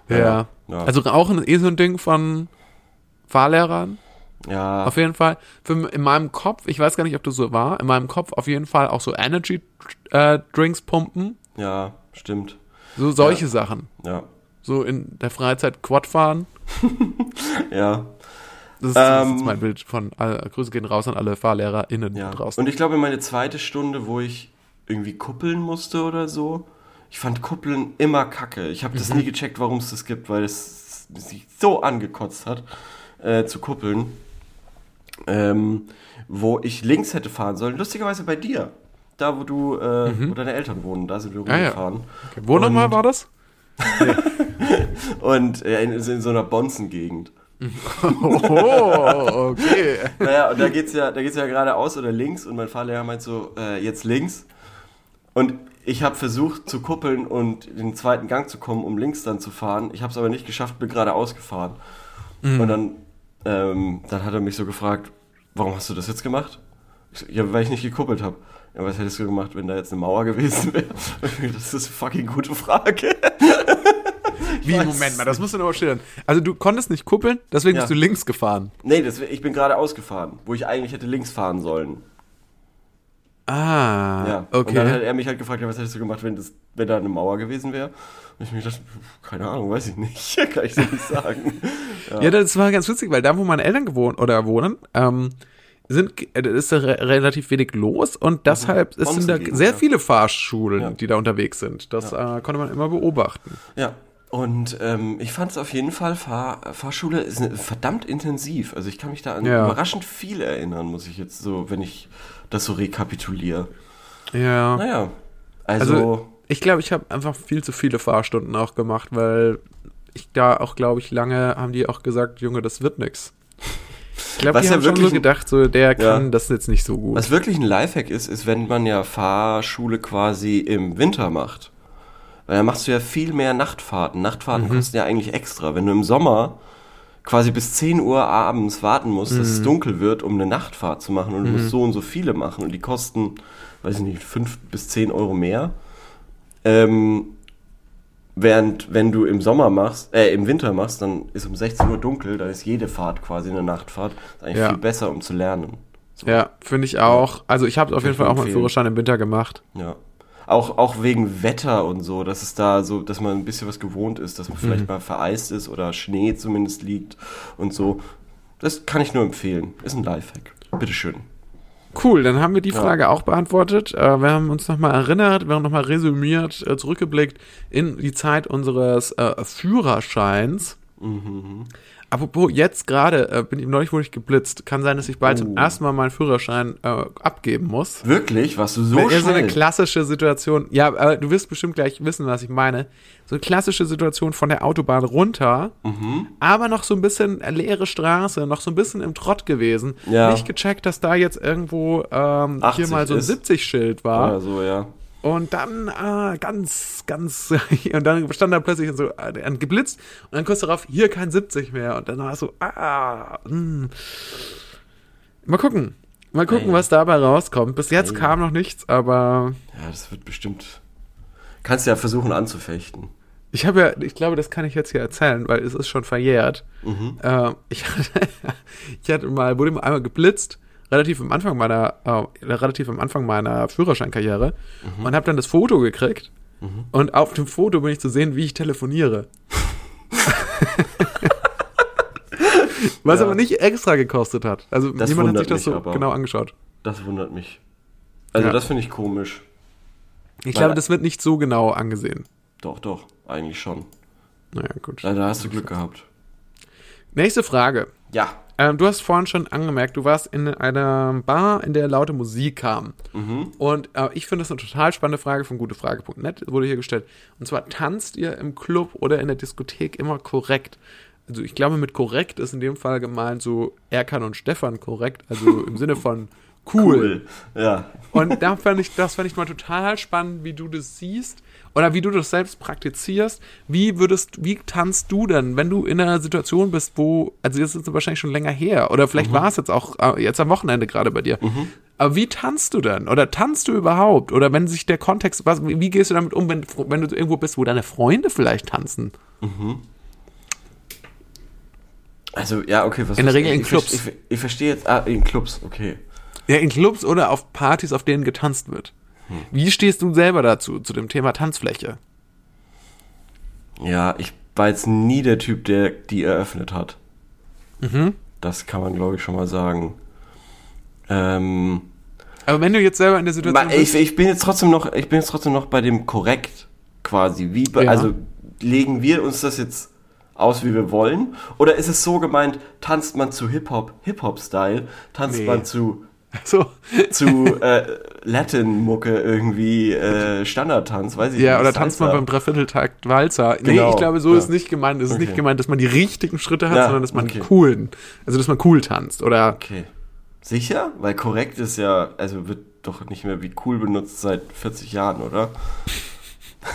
Ja. ja. Also Rauchen ist eh so ein Ding von Fahrlehrern. ja, Auf jeden Fall. Für, in meinem Kopf, ich weiß gar nicht, ob das so war, in meinem Kopf auf jeden Fall auch so Energy äh, Drinks pumpen. ja, stimmt. So solche Ja. Sachen. Ja, So in der Freizeit Quad fahren. ja. Das ist, das Ähm, ist mein Bild von alle, Grüße gehen raus an alle FahrlehrerInnen Ja. draußen. Und ich glaube, meine zweite Stunde, wo ich irgendwie kuppeln musste oder so, ich fand Kuppeln immer kacke. Ich habe Mhm. das nie gecheckt, warum es das gibt, weil es sich so angekotzt hat, äh, zu kuppeln. Ähm, wo ich links hätte fahren sollen. Lustigerweise bei dir. Da, wo du, äh, wo deine Eltern wohnen, da sind wir Mhm. Ah, ja. rumgefahren. okay. Wo nochmal war das? Und äh, in, in so einer Bonzengegend. Oh, okay. Naja, und da geht's ja, da geht's ja geradeaus oder links und mein Fahrlehrer meint so, äh, jetzt links. Und ich habe versucht zu kuppeln und in den zweiten Gang zu kommen, um links dann zu fahren. Ich habe es aber nicht geschafft, bin geradeaus gefahren. Und dann, ähm, dann hat er mich so gefragt, warum hast du das jetzt gemacht? Ich so, ja, weil ich nicht gekuppelt habe. Ja, was hättest du gemacht, wenn da jetzt eine Mauer gewesen wäre? Das ist eine fucking gute Frage. Wie, Moment mal, das musst du noch mal schildern. Also du konntest nicht kuppeln, deswegen Ja. bist du links gefahren. Nee, das, ich bin gerade ausgefahren, wo ich eigentlich hätte links fahren sollen. Ah, Ja. Und dann hat okay. er mich halt gefragt, ja, was hättest du gemacht, wenn, das, wenn da eine Mauer gewesen wäre? Und ich mir gedacht, keine Ahnung, weiß ich nicht. Kann ich so nicht sagen. Ja. das war ganz witzig, weil da, wo meine Eltern gewohnt oder wohnen, ähm, sind, äh, ist da re relativ wenig los und deshalb es sind da sehr ja. viele Fahrschulen, Ja. die da unterwegs sind. Das äh, konnte man immer beobachten. Ja. Und ähm, ich fand es auf jeden Fall, Fahr Fahrschule ist eine- verdammt intensiv. Also ich kann mich da an Ja. überraschend viel erinnern, muss ich jetzt so, wenn ich das so rekapituliere. Ja. Naja, also, Also, ich glaube, ich habe einfach viel zu viele Fahrstunden auch gemacht, weil ich da auch, glaube ich, lange haben die auch gesagt, Junge, das wird nix. Ich glaube, die ja haben schon so wirklich gedacht, so, der kann Ja. das jetzt nicht so gut. was wirklich ein Lifehack ist, ist, wenn man ja Fahrschule quasi im Winter macht. Weil da machst du ja viel mehr Nachtfahrten. Nachtfahrten Mhm. kosten ja eigentlich extra. Wenn du im Sommer quasi bis 10 Uhr abends warten musst, dass Mhm. es dunkel wird, um eine Nachtfahrt zu machen und du musst so und so viele machen und die kosten, weiß ich nicht, 5 bis 10 Euro mehr. Ähm, während, wenn du im Sommer machst, äh, im Winter machst, dann ist um 16 Uhr dunkel, dann ist jede Fahrt quasi eine Nachtfahrt. Das ist eigentlich Ja. viel besser, um zu lernen. So. ja, finde ich auch. Also ich habe auf jeden Fall auch meinen. Führerschein im Winter gemacht. Ja. Auch, auch wegen Wetter und so, dass es da so, dass man ein bisschen was gewohnt ist, dass man vielleicht mal vereist ist oder Schnee zumindest liegt und so. Das kann ich nur empfehlen. Ist ein Lifehack. Bitteschön. Cool, dann haben wir die Ja. Frage auch beantwortet. Äh, wir haben uns nochmal erinnert, wir haben nochmal resümiert, äh, zurückgeblickt in die Zeit unseres äh, Führerscheins. Mhm. Apropos, jetzt gerade äh, bin ich neulich wurde ich geblitzt. Kann sein, dass ich bald zum Oh. ersten Mal meinen Führerschein äh, abgeben muss. Wirklich? Warst du so Eher so eine schnell? klassische Situation. Ja, aber du wirst bestimmt gleich wissen, was ich meine. So eine klassische Situation von der Autobahn runter, Mhm. aber noch so ein bisschen leere Straße, noch so ein bisschen im Trott gewesen. Ja. Nicht gecheckt, dass da jetzt irgendwo ähm, hier 80 mal so ein ist. 70-Schild war. Oder so, ja. Und dann ah, ganz, ganz, und dann stand da plötzlich so äh, geblitzt und dann kurz darauf, hier kein 70 mehr. Und dann war es so, ah, mh. Mal gucken. Mal gucken, Ey. was dabei rauskommt. Bis jetzt kam noch nichts, aber Ja, das wird bestimmt. Kannst ja versuchen anzufechten. ich habe ja, ich glaube, das kann ich jetzt hier erzählen, weil es ist schon verjährt. Mhm. Äh, ich, hatte, ich hatte mal, wurde mal einmal geblitzt, relativ am Anfang meiner, äh, relativ am Anfang meiner Führerscheinkarriere Mhm. und habe dann das Foto gekriegt. Und auf dem Foto bin ich zu sehen, wie ich telefoniere. Was Ja. aber nicht extra gekostet hat. Also Das niemand hat sich das so genau angeschaut. Das wundert mich. Also, Ja. das finde ich komisch. Ich Weil- glaube, das wird nicht so genau angesehen. Doch, doch, eigentlich schon. Naja, gut. Da hast du Glück gehabt. Nächste Frage. Ja. Ähm, du hast vorhin schon angemerkt, du warst in einer Bar, in der laute Musik kam. Mhm. Und äh, ich finde das eine total spannende Frage von gutefrage.net, wurde hier gestellt. Und zwar, tanzt ihr im Club oder in der Diskothek immer korrekt? Also ich glaube, mit korrekt ist in dem Fall gemeint so Erkan und Stefan korrekt, also im Sinne von cool. Ja. Und da fand ich, das fand ich mal total spannend, wie du das siehst oder wie du das selbst praktizierst. Wie würdest, wie tanzt du denn, wenn du in einer Situation bist, wo, also jetzt ist es wahrscheinlich schon länger her oder vielleicht war es jetzt auch äh, jetzt am Wochenende gerade bei dir. Aber wie tanzt du denn? Oder tanzt du überhaupt? Oder wenn sich der Kontext, was, wie wie gehst du damit um, wenn, wenn du irgendwo bist, wo deine Freunde vielleicht tanzen? Also, ja, okay, was In der Regel in ich, Clubs. Ich, ich verstehe jetzt, ah, in Clubs, okay. Ja, in Clubs oder auf Partys, auf denen getanzt wird. Wie stehst du selber dazu, zu dem Thema Tanzfläche? Ja, ich war jetzt nie der Typ, der die eröffnet hat. Mhm. Das kann man, glaube ich, schon mal sagen. Ähm, Aber wenn du jetzt selber in der Situation ma- ich, ich bin jetzt trotzdem noch, ich bin jetzt trotzdem noch bei dem korrekt quasi. Wie, Ja. also legen wir uns das jetzt aus, wie wir wollen? Oder ist es so gemeint, tanzt man zu Hip-Hop, Hip-Hop-Style, tanzt Nee. man zu so, zu äh, Latin-Mucke irgendwie äh, Standardtanz, weiß ich Ja, nicht. oder tanzt man beim Dreivierteltakt Walzer. Nee, Genau, ich glaube, so ja. ist nicht gemeint. Es ist Okay. nicht gemeint, dass man die richtigen Schritte hat, Ja, sondern dass man okay. coolen, also dass man cool tanzt. Oder Okay. Sicher? Weil korrekt ist ja, also wird doch nicht mehr wie cool benutzt seit 40 Jahren, oder?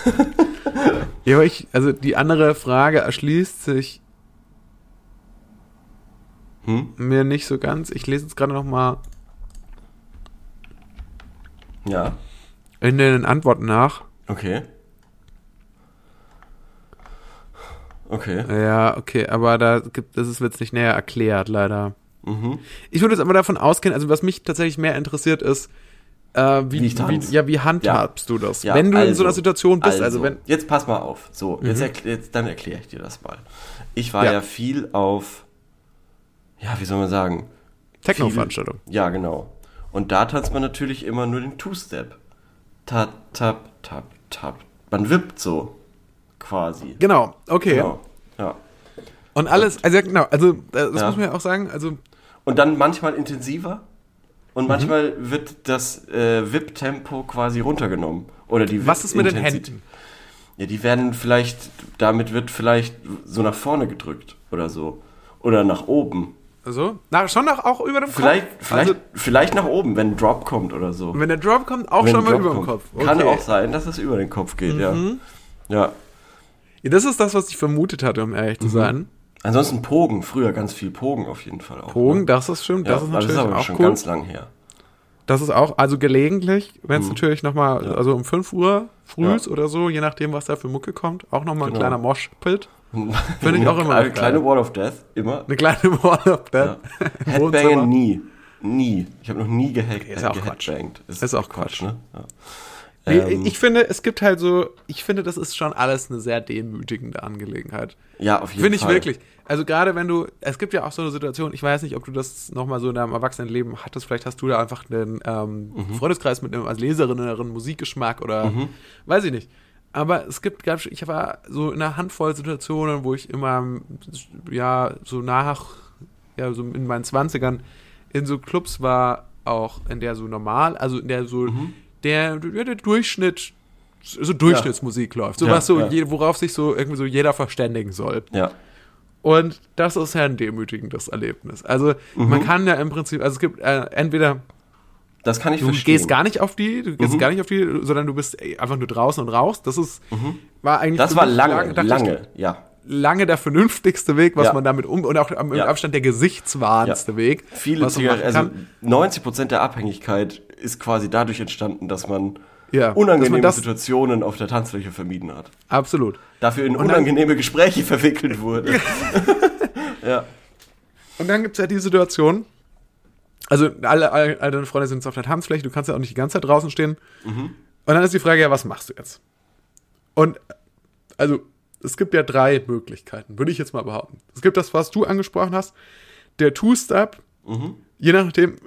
ja, aber ich, also die andere Frage erschließt sich Hm? mir nicht so ganz. Ich lese jetzt gerade noch mal. Ja, in den Antworten nach. okay. Okay. Ja, okay, aber da gibt das ist jetzt nicht näher erklärt, leider. Mhm. Ich würde jetzt aber davon ausgehen, also was mich tatsächlich mehr interessiert ist, äh, wie, Wie wie, ja, wie handhabst du das? Ja, wenn du in so also, einer Situation bist, also, wenn, Jetzt pass mal auf. So, jetzt, erkl- jetzt dann erkläre ich dir das mal. Ich war Ja. ja, viel auf, ja, wie soll man sagen? Techno-Veranstaltung. Ja, genau. Und da tanzt man natürlich immer nur den Two-Step. Tap, tap, tap, tap. Man wippt so, quasi. Genau, okay. Genau. Ja. Und alles, also genau, also äh, das Ja. muss man ja auch sagen, also Und dann manchmal intensiver Mhm. und manchmal wird das äh, Wip-Tempo quasi runtergenommen. Oder die was ist mit den. Händen? Ja, die werden vielleicht, damit wird vielleicht so nach vorne gedrückt oder so. Oder nach oben. Also, na, schon noch auch über dem Vielleicht, Kopf. vielleicht, Also, vielleicht nach oben, wenn ein Drop kommt oder so. wenn der Drop kommt, auch Wenn schon mal Drop über dem. Kopf. Kann Okay. auch sein, dass es über den Kopf geht, ja. Ja. Ja, das ist das, was ich vermutet hatte, um ehrlich Mhm. zu sein. Ansonsten Pogen, früher ganz viel Pogen auf jeden Fall auch. Pogen, ne? das ist stimmt, ja, das ist natürlich aber auch schon cool. ganz lang her. Das ist auch, also gelegentlich, wenn es natürlich nochmal, Mhm. Ja. also um 5 Uhr frühs Ja. oder so, je nachdem, was da für Mucke kommt, auch nochmal ein Genau. kleiner Moshpit. Finde ich auch immer Eine kleine. Wall of Death, immer. Eine kleine Wall of Ja. Death. Headbangen Wohnzimmer. nie. Nie. Ich habe noch nie gehackt. ist auch Quatsch. geheadbangt. Ist auch Quatsch. ne? Ja. Nee, Ähm, ich finde, es gibt halt so, ich finde, das ist schon alles eine sehr demütigende Angelegenheit. ja, auf jeden Finde ich Fall. wirklich. Also gerade wenn du, es gibt ja auch so eine Situation, ich weiß nicht, ob du das nochmal so in deinem Erwachsenenleben hattest, vielleicht hast du da einfach einen ähm, Mhm. Freundeskreis mit einem als Leserin einen Musikgeschmack oder weiß ich nicht. Aber es gibt, gab, ich war so in einer Handvoll Situationen, wo ich immer, ja, so nach, ja, so in meinen Zwanzigern in so Clubs war, auch in der so normal, also in der so, Mhm. Der, ja, der Durchschnitt, so Durchschnittsmusik läuft. So Ja, was so, ja. je, worauf sich so irgendwie so jeder verständigen soll. Ja. Und das ist ja ein demütigendes Erlebnis. Also Mhm. man kann ja im Prinzip, also es gibt äh, entweder Das kann ich du verstehen. gehst gar nicht auf die, du gehst Mhm. gar nicht auf die, sondern du bist einfach nur draußen und raus. Das ist war eigentlich das war lange, ich, lange, ja. lange der vernünftigste Weg, was Ja. man damit um und auch am im Ja. Abstand der gesichtswahrendste Ja. Weg, Viele Zigaretten, also kann. 90% der Abhängigkeit ist quasi dadurch entstanden, dass man Ja, unangenehme man Situationen auf der Tanzfläche vermieden hat. Absolut. Dafür in dann- unangenehme Gespräche verwickelt wurde. ja. Und dann gibt es ja die Situation, also alle, alle, alle deine Freunde sind jetzt auf der Tanzfläche, du kannst ja auch nicht die ganze Zeit draußen stehen. Und dann ist die Frage, ja, was machst du jetzt? Und also, es gibt ja drei Möglichkeiten, würde ich jetzt mal behaupten. Es gibt das, was du angesprochen hast, der Two-Step, je nachdem,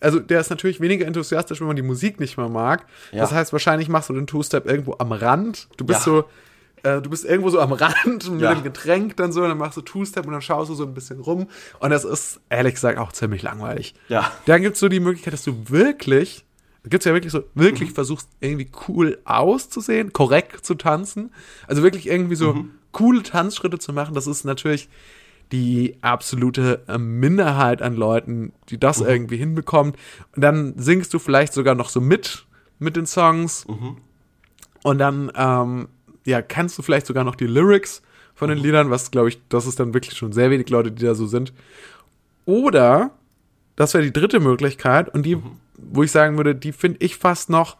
also der ist natürlich weniger enthusiastisch, wenn man die Musik nicht mehr mag. Ja. Das heißt, wahrscheinlich machst du den Two-Step irgendwo am Rand. Du bist Ja. so, äh, du bist irgendwo so am Rand mit Ja. dem Getränk dann so, und dann machst du Two-Step und dann schaust du so ein bisschen rum. Und das ist, ehrlich gesagt, auch ziemlich langweilig. Ja. Dann gibt es so die Möglichkeit, dass du wirklich, gibt es ja wirklich so, Mhm. wirklich versuchst, irgendwie cool auszusehen, korrekt zu tanzen. Also wirklich irgendwie so Mhm. coole Tanzschritte zu machen. Das ist natürlich die absolute äh, Minderheit an Leuten, die Mhm. das irgendwie hinbekommt. Und dann singst du vielleicht sogar noch so mit, mit den Songs. Mhm. Und dann, ähm, ja, kannst du vielleicht sogar noch die Lyrics von Mhm. den Liedern, was glaube ich, das ist dann wirklich schon sehr wenig Leute, die da so sind. Oder, das wäre die dritte Möglichkeit, und die, Mhm. wo ich sagen würde, die finde ich fast noch,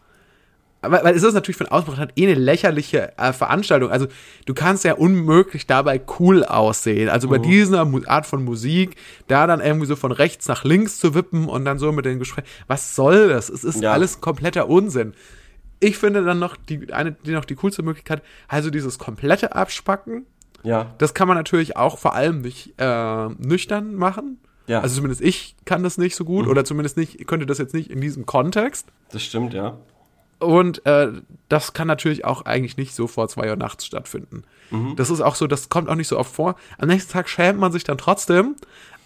weil, weil es ist natürlich von Ausbruch halt eh eine lächerliche äh, Veranstaltung. Also du kannst ja unmöglich dabei cool aussehen. Also bei Mhm. dieser Art von Musik, da dann irgendwie so von rechts nach links zu wippen und dann so mit den Gesprächen. Was soll das? Es ist Ja. alles kompletter Unsinn. Ich finde dann noch die eine, die noch die coolste Möglichkeit, also dieses komplette Abspacken. Ja. Das kann man natürlich auch vor allem nicht äh, nüchtern machen. Ja. Mhm. Also zumindest ich kann das nicht so gut oder zumindest nicht, könnte das jetzt nicht in diesem Kontext. Das stimmt, ja. Und äh, das kann natürlich auch eigentlich nicht so vor zwei Uhr nachts stattfinden. Mhm. Das ist auch so, das kommt auch nicht so oft vor. Am nächsten Tag schämt man sich dann trotzdem.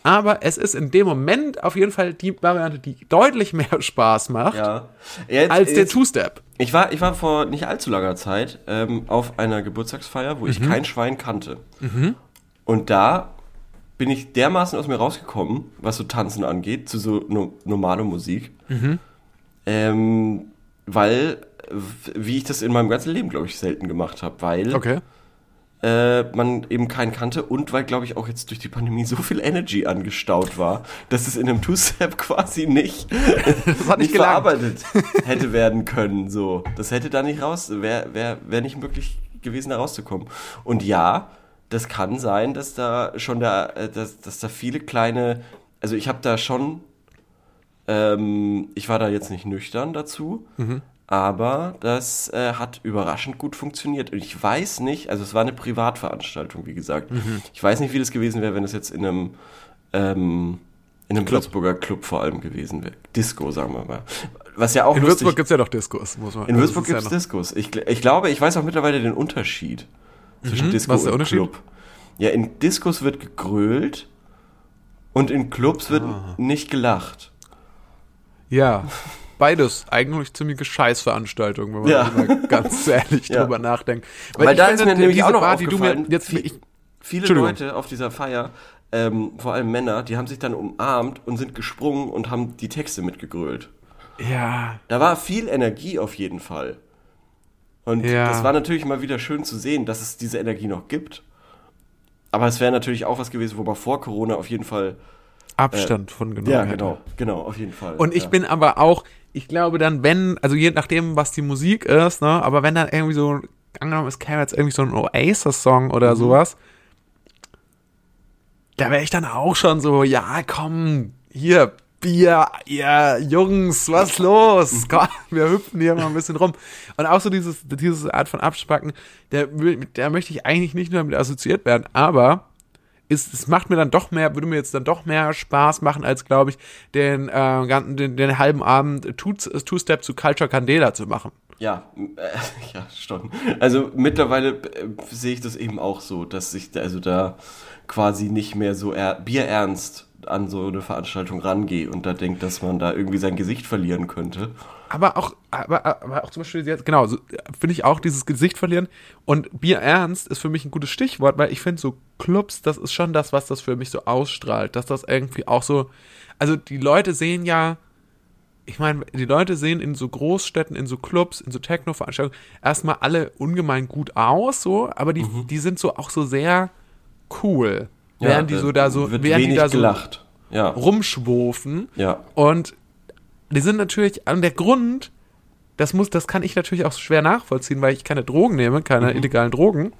Aber es ist in dem Moment auf jeden Fall die Variante, die deutlich mehr Spaß macht Ja. Jetzt, als der jetzt, Two-Step. ich, war, ich war vor nicht allzu langer Zeit ähm, auf einer Geburtstagsfeier, wo ich Mhm. kein Schwein kannte. Und da bin ich dermaßen aus mir rausgekommen, was so Tanzen angeht, zu so no normale Musik. Mhm. Ähm, weil, wie ich das in meinem ganzen Leben, glaube ich, selten gemacht habe. Weil Okay. äh, man eben keinen kannte und weil, glaube ich, auch jetzt durch die Pandemie so viel Energy angestaut war, dass es in einem Two-Step quasi nicht, nicht gelangt. verarbeitet hätte werden können. So, das hätte da nicht raus, wäre wär, wär nicht möglich gewesen, da rauszukommen. Und ja, das kann sein, dass da schon da, äh, dass, dass da viele kleine, also ich habe da schon, ähm, ich war da jetzt nicht nüchtern dazu, aber das äh, hat überraschend gut funktioniert. Und ich weiß nicht, also es war eine Privatveranstaltung, wie gesagt. Ich weiß nicht, wie das gewesen wäre, wenn es jetzt in einem, ähm, in einem Würzburger Club vor allem gewesen wäre. Disco, sagen wir mal. Was ja auch In lustig, Würzburg gibt's ja doch Diskos, muss man in das Würzburg ja gibt es noch- Diskos. Ich, ich glaube, ich weiß auch mittlerweile den Unterschied zwischen Disco was ist der und Unterschied? Club. Ja, in Diskos wird gegrölt und in Clubs wird Ah. nicht gelacht. Ja, beides eigentlich ziemliche Scheißveranstaltungen, wenn man Ja. mal ganz ehrlich Ja. drüber nachdenkt. Weil, ich da ist mir nämlich auch noch Bar, die du mir aufgefallen, jetzt ich, viele. Leute auf dieser Feier, ähm, vor allem Männer, die haben sich dann umarmt und sind gesprungen und haben die Texte mitgegrölt. ja, Da war viel Energie auf jeden Fall. Und Ja. das war natürlich mal wieder schön zu sehen, dass es diese Energie noch gibt. Aber es wäre natürlich auch was gewesen, wo man vor Corona auf jeden Fall Abstand von genommen Ja, hätte. genau, genau, auf jeden Fall. Und ich ja. bin aber auch, ich glaube dann, wenn, also je nachdem, was die Musik ist, ne, aber wenn dann irgendwie so, angenommen, es käme jetzt irgendwie so ein Oasis-Song oder Mhm. sowas, da wäre ich dann auch schon so, ja, komm, hier, Bier, ihr Jungs, was Mhm. los? Komm, wir hüpfen hier mal ein bisschen rum. Und auch so dieses, diese Art von Abspacken, der, der möchte ich eigentlich nicht nur damit assoziiert werden, aber ist, es macht mir dann doch mehr, würde mir jetzt dann doch mehr Spaß machen, als glaube ich, den, äh, ganzen, den, den halben Abend Two- Two-Step zu Culture Candela zu machen. Ja, äh, ja, schon. Also mittlerweile äh, sehe ich das eben auch so, dass ich da, also da quasi nicht mehr so er, bierernst an so eine Veranstaltung rangehe und da denkt, dass man da irgendwie sein Gesicht verlieren könnte. Aber auch, aber, aber auch zum Beispiel jetzt, genau, so, finde ich auch dieses Gesicht verlieren. Und Bier ernst ist für mich ein gutes Stichwort, weil ich finde so Clubs, das ist schon das, was das für mich so ausstrahlt, dass das irgendwie auch so, also die Leute sehen ja, ich meine, die Leute sehen in so Großstädten, in so Clubs, in so Techno-Veranstaltungen erstmal alle ungemein gut aus, so, aber die, die sind so auch so sehr cool. Während die so da so, während die da so gelacht. Ja, rumschwofen. ja, Und die sind natürlich, an der Grund, das muss, das kann ich natürlich auch schwer nachvollziehen, weil ich keine Drogen nehme, keine Mhm. illegalen Drogen.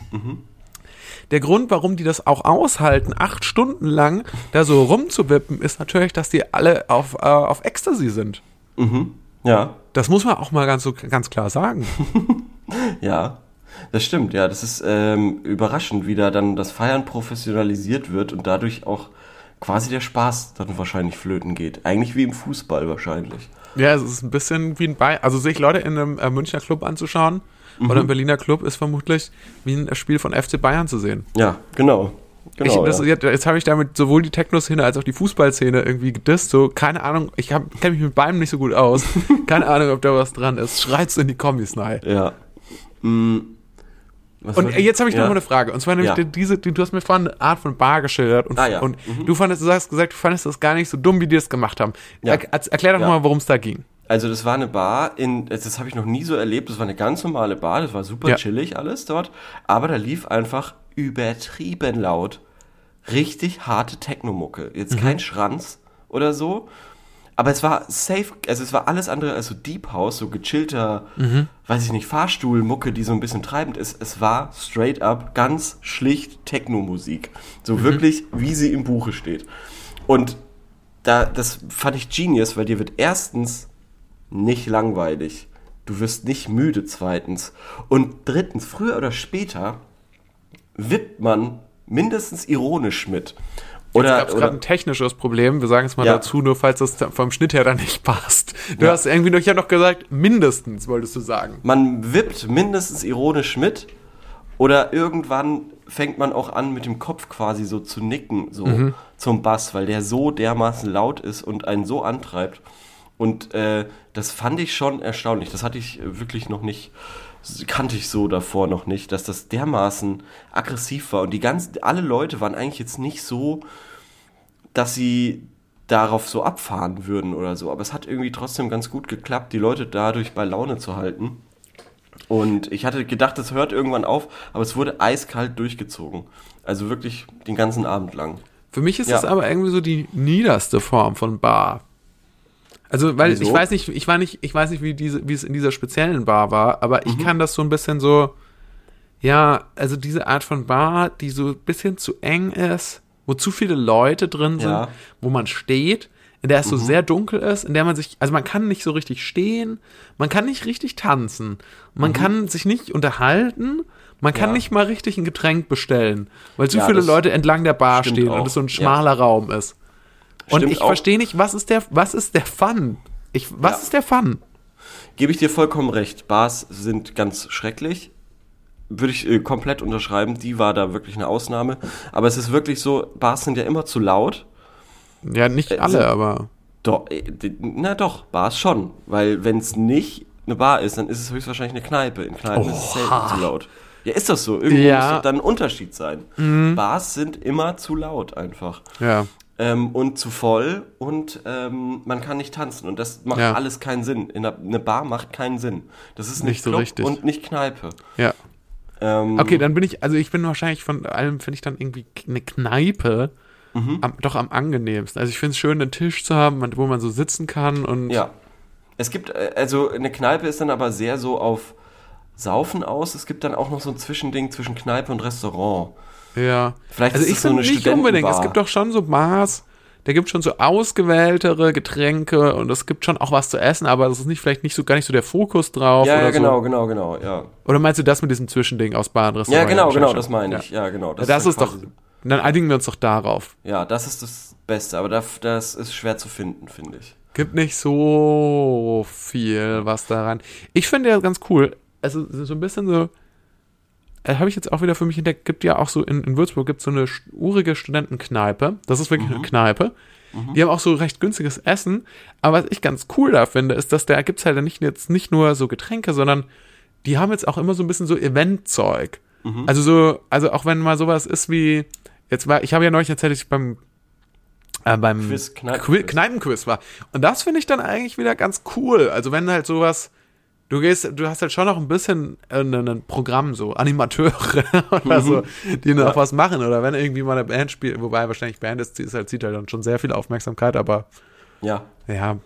Der Grund, warum die das auch aushalten, acht Stunden lang da so rumzuwippen, ist natürlich, dass die alle auf, äh, auf Ecstasy sind. ja, Das muss man auch mal ganz, so, ganz klar sagen. ja. Das stimmt, ja. Das ist ähm, überraschend, wie da dann das Feiern professionalisiert wird und dadurch auch quasi der Spaß dann wahrscheinlich flöten geht. Eigentlich wie im Fußball wahrscheinlich. Ja, es ist ein bisschen wie ein Bei, also sich Leute in einem äh, Münchner Club anzuschauen oder im Berliner Club ist vermutlich wie ein Spiel von FC Bayern zu sehen. Ja, genau. genau ich, das, ja. jetzt jetzt habe ich damit sowohl die Techno-Szene als auch die Fußballszene irgendwie gedisst. So, keine Ahnung, ich kenne mich mit beidem nicht so gut aus. keine Ahnung, ob da was dran ist. Schreit's in die Kommis nein. Ja. Mm, was Und jetzt habe ich ja. noch mal eine Frage. Und zwar nämlich Ja. die- diese, die, du hast mir vorhin eine Art von Bar geschildert. Und, Ah, ja. und du fandest, du hast gesagt, du fandest das gar nicht so dumm, wie die das gemacht haben. Ja. Er, erklär doch mal, worum es da ging. Also das war eine Bar in, das habe ich noch nie so erlebt, das war eine ganz normale Bar, das war super chillig alles dort, aber da lief einfach übertrieben laut richtig harte Technomucke. Jetzt kein Schranz oder so, aber es war safe, also es war alles andere als so Deep House, so gechillter, weiß ich nicht, Fahrstuhlmucke, die so ein bisschen treibend ist. Es war straight up ganz schlicht Techno-Musik. So wirklich, wie sie im Buche steht. Und da, das fand ich genius, weil dir wird erstens nicht langweilig. Du wirst nicht müde, zweitens. Und drittens, früher oder später wippt man mindestens ironisch mit. Jetzt Oder, gab es gerade ein technisches Problem. Wir sagen es mal Ja. dazu, nur falls das vom Schnitt her dann nicht passt. Du Ja. hast irgendwie noch, ich habe noch gesagt, mindestens wolltest du sagen. man wippt mindestens ironisch mit. Oder irgendwann fängt man auch an, mit dem Kopf quasi so zu nicken, so Mhm. zum Bass, weil der so dermaßen laut ist und einen so antreibt. Und äh, das fand ich schon erstaunlich. Das hatte ich äh, wirklich noch nicht, kannte ich so davor noch nicht, dass das dermaßen aggressiv war. Und die ganzen, alle Leute waren eigentlich jetzt nicht so, dass sie darauf so abfahren würden oder so. Aber es hat irgendwie trotzdem ganz gut geklappt, die Leute dadurch bei Laune zu halten. Und ich hatte gedacht, es hört irgendwann auf, aber es wurde eiskalt durchgezogen. Also wirklich den ganzen Abend lang. Für mich ist Ja. das aber irgendwie so die niederste Form von Bar. Also, weil Wieso? ich weiß nicht, ich war nicht, ich weiß nicht, wie diese, wie es in dieser speziellen Bar war, aber Mhm. ich kann das so ein bisschen so, ja, also diese Art von Bar, die so ein bisschen zu eng ist, wo zu viele Leute drin sind, Ja. Mhm. wo man steht, in der es so sehr dunkel ist, in der man sich, also man kann nicht so richtig stehen, man kann nicht richtig tanzen, man kann sich nicht unterhalten, man kann Mhm. Ja. nicht mal richtig ein Getränk bestellen, weil zu Ja, viele Leute entlang der Bar stehen auch. und es so ein schmaler Raum ist. Und ich verstehe nicht, was ist der, was ist der Fun? Ich, was Ja. ist der Fun? Gebe ich dir vollkommen recht. Bars sind ganz schrecklich. Würde ich äh, komplett unterschreiben. Die war da wirklich eine Ausnahme. Aber es ist wirklich so, Bars sind ja immer zu laut. Ja, nicht Äh, alle, sind- aber. Doch, äh, na doch, Bars schon. Weil wenn es nicht eine Bar ist, dann ist es höchstwahrscheinlich eine Kneipe. In Kneipen ist es selten zu laut. Ja, ist das so? Irgendwie Ja. Mhm. muss doch dann ein Unterschied sein. Bars sind immer zu laut einfach. Ja. Ähm, und zu voll und ähm, man kann nicht tanzen und das macht Ja. alles keinen Sinn. In einer, eine Bar macht keinen Sinn. Das ist Nicht nicht so richtig. und nicht Kneipe. Ja. Ähm, Okay, dann bin ich, also ich bin wahrscheinlich von allem, finde ich dann irgendwie eine Kneipe Mhm. am, doch am angenehmsten. Also ich finde es schön, einen Tisch zu haben, wo man so sitzen kann und Ja. Es gibt, äh, also eine Kneipe ist dann aber sehr so auf Saufen aus. Es gibt dann auch noch so ein Zwischending zwischen Kneipe und Restaurant. Ja. Vielleicht also ist ich so finde nicht unbedingt. Es gibt doch schon so Bars, da gibt schon so ausgewähltere Getränke und es gibt schon auch was zu essen, aber das ist nicht vielleicht nicht so gar nicht so der Fokus drauf Ja, ja, genau, so. genau, genau, ja. Oder meinst du das mit diesem Zwischending aus Bar und Ja, Restaurant? genau, genau, wahrscheinlich das meine Ja. ich. Ja, genau. Das, dann ist doch, quasi- dann einigen wir uns doch darauf. Ja, das ist das Beste, aber das, das ist schwer zu finden, finde ich. Gibt nicht so viel was daran. Ich finde ja ganz cool, also so ein bisschen so, äh, habe ich jetzt auch wieder für mich entdeckt, gibt ja auch so in, in Würzburg gibt so eine urige Studentenkneipe. Das ist wirklich eine Kneipe. Die haben auch so recht günstiges Essen. Aber was ich ganz cool da finde, ist, dass da gibt's halt nicht jetzt nicht nur so Getränke, sondern die haben jetzt auch immer so ein bisschen so Eventzeug. Also so, also auch wenn mal sowas ist wie, jetzt war, ich habe ja neulich erzählt, ich beim äh, beim Quiz. Kneipenquiz. Kneipenquiz war. Und das finde ich dann eigentlich wieder ganz cool. Also wenn halt sowas, du gehst, du hast halt schon noch ein bisschen äh, ein, ein Programm, so Animateure oder so, die noch Ja. was machen. Oder wenn irgendwie mal eine Band spielt, wobei wahrscheinlich Band ist, die ist halt, zieht halt dann schon sehr viel Aufmerksamkeit, aber Ja. ja,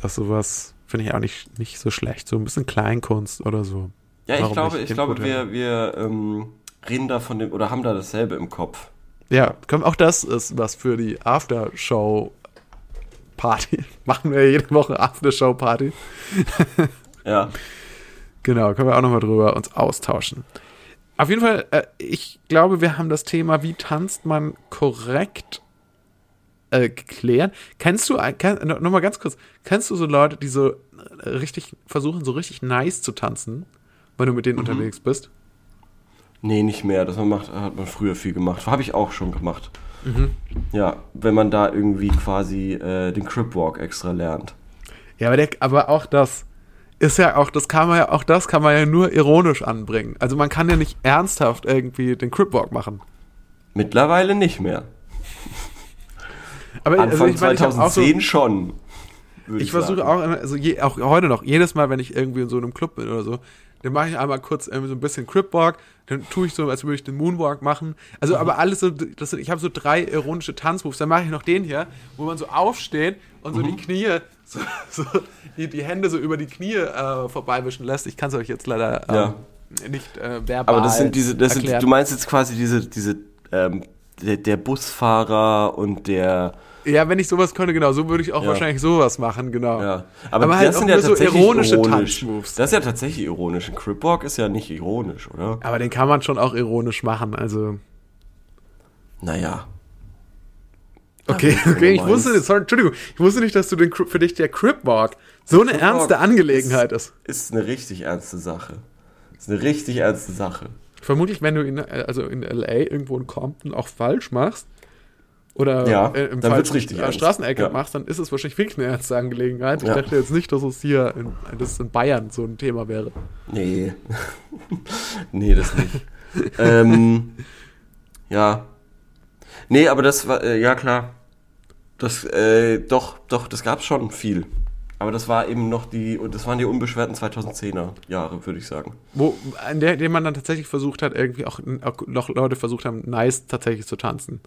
das sowas finde ich auch nicht, nicht so schlecht. So ein bisschen Kleinkunst oder so. Ja, ich Warum glaube, ich glaube, wir, wir ähm, reden da von dem, oder haben da dasselbe im Kopf. Ja, komm, auch das ist was für die Aftershow-Party. Machen wir jede Woche Aftershow-Party. Ja. Genau, können wir auch nochmal drüber uns austauschen. Auf jeden Fall, äh, ich glaube, wir haben das Thema, wie tanzt man korrekt äh, geklärt. Kennst du, ein- kenn, no- noch mal ganz kurz, kennst du so Leute, die so richtig versuchen, so richtig nice zu tanzen, wenn du mit denen unterwegs bist? Nee, nicht mehr. Das man macht, hat man früher viel gemacht. Habe ich auch schon gemacht. Ja, wenn man da irgendwie quasi äh, den Crip Walk extra lernt. Ja, aber, der, aber auch das ist ja auch, das kann man ja, auch das kann man ja nur ironisch anbringen. Also man kann ja nicht ernsthaft irgendwie den Cripwalk machen. Mittlerweile nicht mehr. Aber Anfang also ich meine, ich hab auch so, 2010 schon. würde Ich versuche auch, immer- also je, auch heute noch, jedes Mal, wenn ich irgendwie in so einem Club bin oder so, dann mache ich einmal kurz irgendwie so ein bisschen Cripwalk, dann tue ich so, als würde ich den Moonwalk machen. Also aber alles so, das sind, ich habe so drei ironische Tanzmoves, dann mache ich noch den hier, wo man so aufsteht und so die Knie, so, so die, die Hände so über die Knie äh, vorbeiwischen lässt. Ich kann es euch jetzt leider ähm, Ja. nicht äh, verbal Aber das sind diese, das sind, du meinst jetzt quasi diese, diese, ähm, der, der Busfahrer und der, Ja, wenn ich sowas könnte, genau, so würde ich auch Ja. wahrscheinlich sowas machen, genau. ja. Aber, Aber halt das sind ja so ironische ironisch. Tanzmoves. Das ist ja tatsächlich ironisch. Ein Crip Walk ist ja nicht ironisch, oder? Aber den kann man schon auch ironisch machen, also. Naja. Okay, okay, ich wusste nicht, sorry, Entschuldigung, ich wusste nicht, dass du den, für dich der Cripwalk so eine Crip ernste Walk Angelegenheit ist. Ist eine richtig ernste Sache. Ist eine richtig ernste Sache. Vermutlich, wenn du in, also in L.A. irgendwo in Compton auch falsch machst oder Ja, äh, im dann falschen richtig äh. Straßenecke Ja. machst, dann ist es wahrscheinlich wirklich eine ernste Angelegenheit. Ich Ja. dachte jetzt nicht, dass es hier in, dass in Bayern so ein Thema wäre. Nee. nee, das nicht. ähm, ja. Nee, aber das war, äh, ja klar. Das, äh, doch, doch, das gab's schon viel. Aber das war eben noch die, das waren die unbeschwerten 2010er Jahre, würde ich sagen. Wo, an der, dem man dann tatsächlich versucht hat, irgendwie auch, auch noch Leute versucht haben, nice tatsächlich zu tanzen.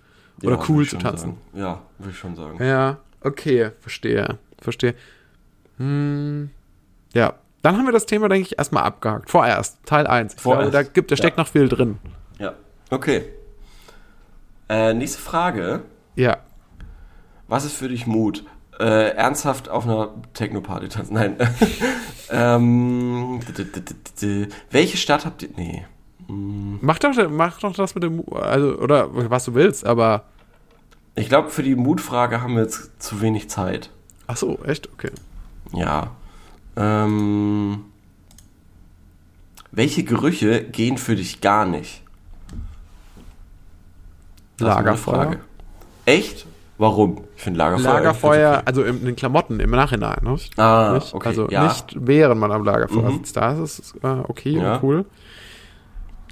Oder Ja, cool zu tanzen. Sagen. Ja, würde ich schon sagen. Ja, okay, verstehe. Verstehe. Hm, ja, dann haben wir das Thema, denke ich, erstmal abgehakt. Vorerst, Teil 1. Ich Vorerst, glaube, da, gibt, da steckt ja. noch viel drin. Ja. Okay. Äh, nächste Frage. Ja. Was ist für dich Mut? Äh, ernsthaft auf einer Techno-Party tanzen? Nein. ähm, welche Stadt habt ihr? Nee. Mach doch, mach doch das mit dem, also, oder was du willst, aber. Ich glaube, für die Mutfrage haben wir jetzt zu wenig Zeit. Ach so, echt? Okay. Ja. Ähm, welche Gerüche gehen für dich gar nicht? Das ist meine Lagerfeuer. Frage. Echt? Warum? Ich finde Lagerfeuer. Lagerfeuer, also in den Klamotten im Nachhinein, ne? Ah, nicht? okay, Also ja. nicht während man am Lagerfeuer Mhm. sitzt. Da ist es äh, okay Ja. und cool.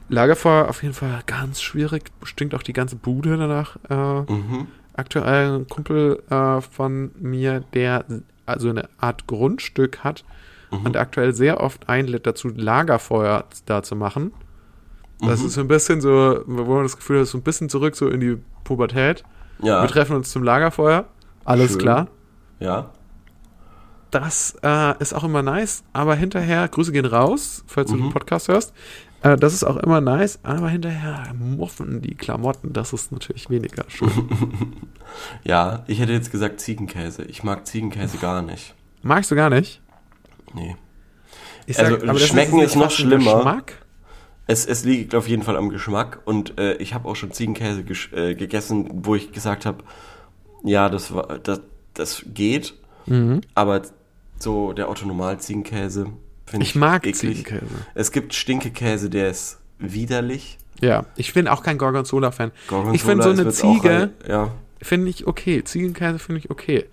Lagerfeuer auf jeden Fall ganz schwierig. Stinkt auch die ganze Bude danach. Äh. Mhm. aktuell ein Kumpel äh, von mir, der also eine Art Grundstück hat Mhm. und aktuell sehr oft einlädt dazu, Lagerfeuer da zu machen. Das Mhm. ist so ein bisschen so, wo man das Gefühl hat, so ein bisschen zurück so in die Pubertät. Ja. Wir treffen uns zum Lagerfeuer. Alles Schön. klar. Ja. Das äh, ist auch immer nice, aber hinterher, Grüße gehen raus, falls du Mhm. den Podcast hörst. Äh, das ist auch immer nice, aber hinterher muffen die Klamotten, das ist natürlich weniger schön. Ja, ich hätte jetzt gesagt Ziegenkäse. Ich mag Ziegenkäse gar nicht. Magst du gar nicht? Nee. Ich Also, das schmecken ist nicht noch schlimmer. Geschmack? Es, es liegt auf jeden Fall am Geschmack und äh, ich habe auch schon Ziegenkäse äh, gegessen, wo ich gesagt habe, ja, das war das, das geht, Mhm. aber so der Otto Normal Ziegenkäse finde ich Ich mag eklig. Ziegenkäse. Es gibt Stinkekäse, der ist widerlich. Ja, ich bin auch kein Gorgonzola-Fan. Gorgonzola Ich finde so eine Ziege, ja, finde ich okay. Ziegenkäse finde ich okay.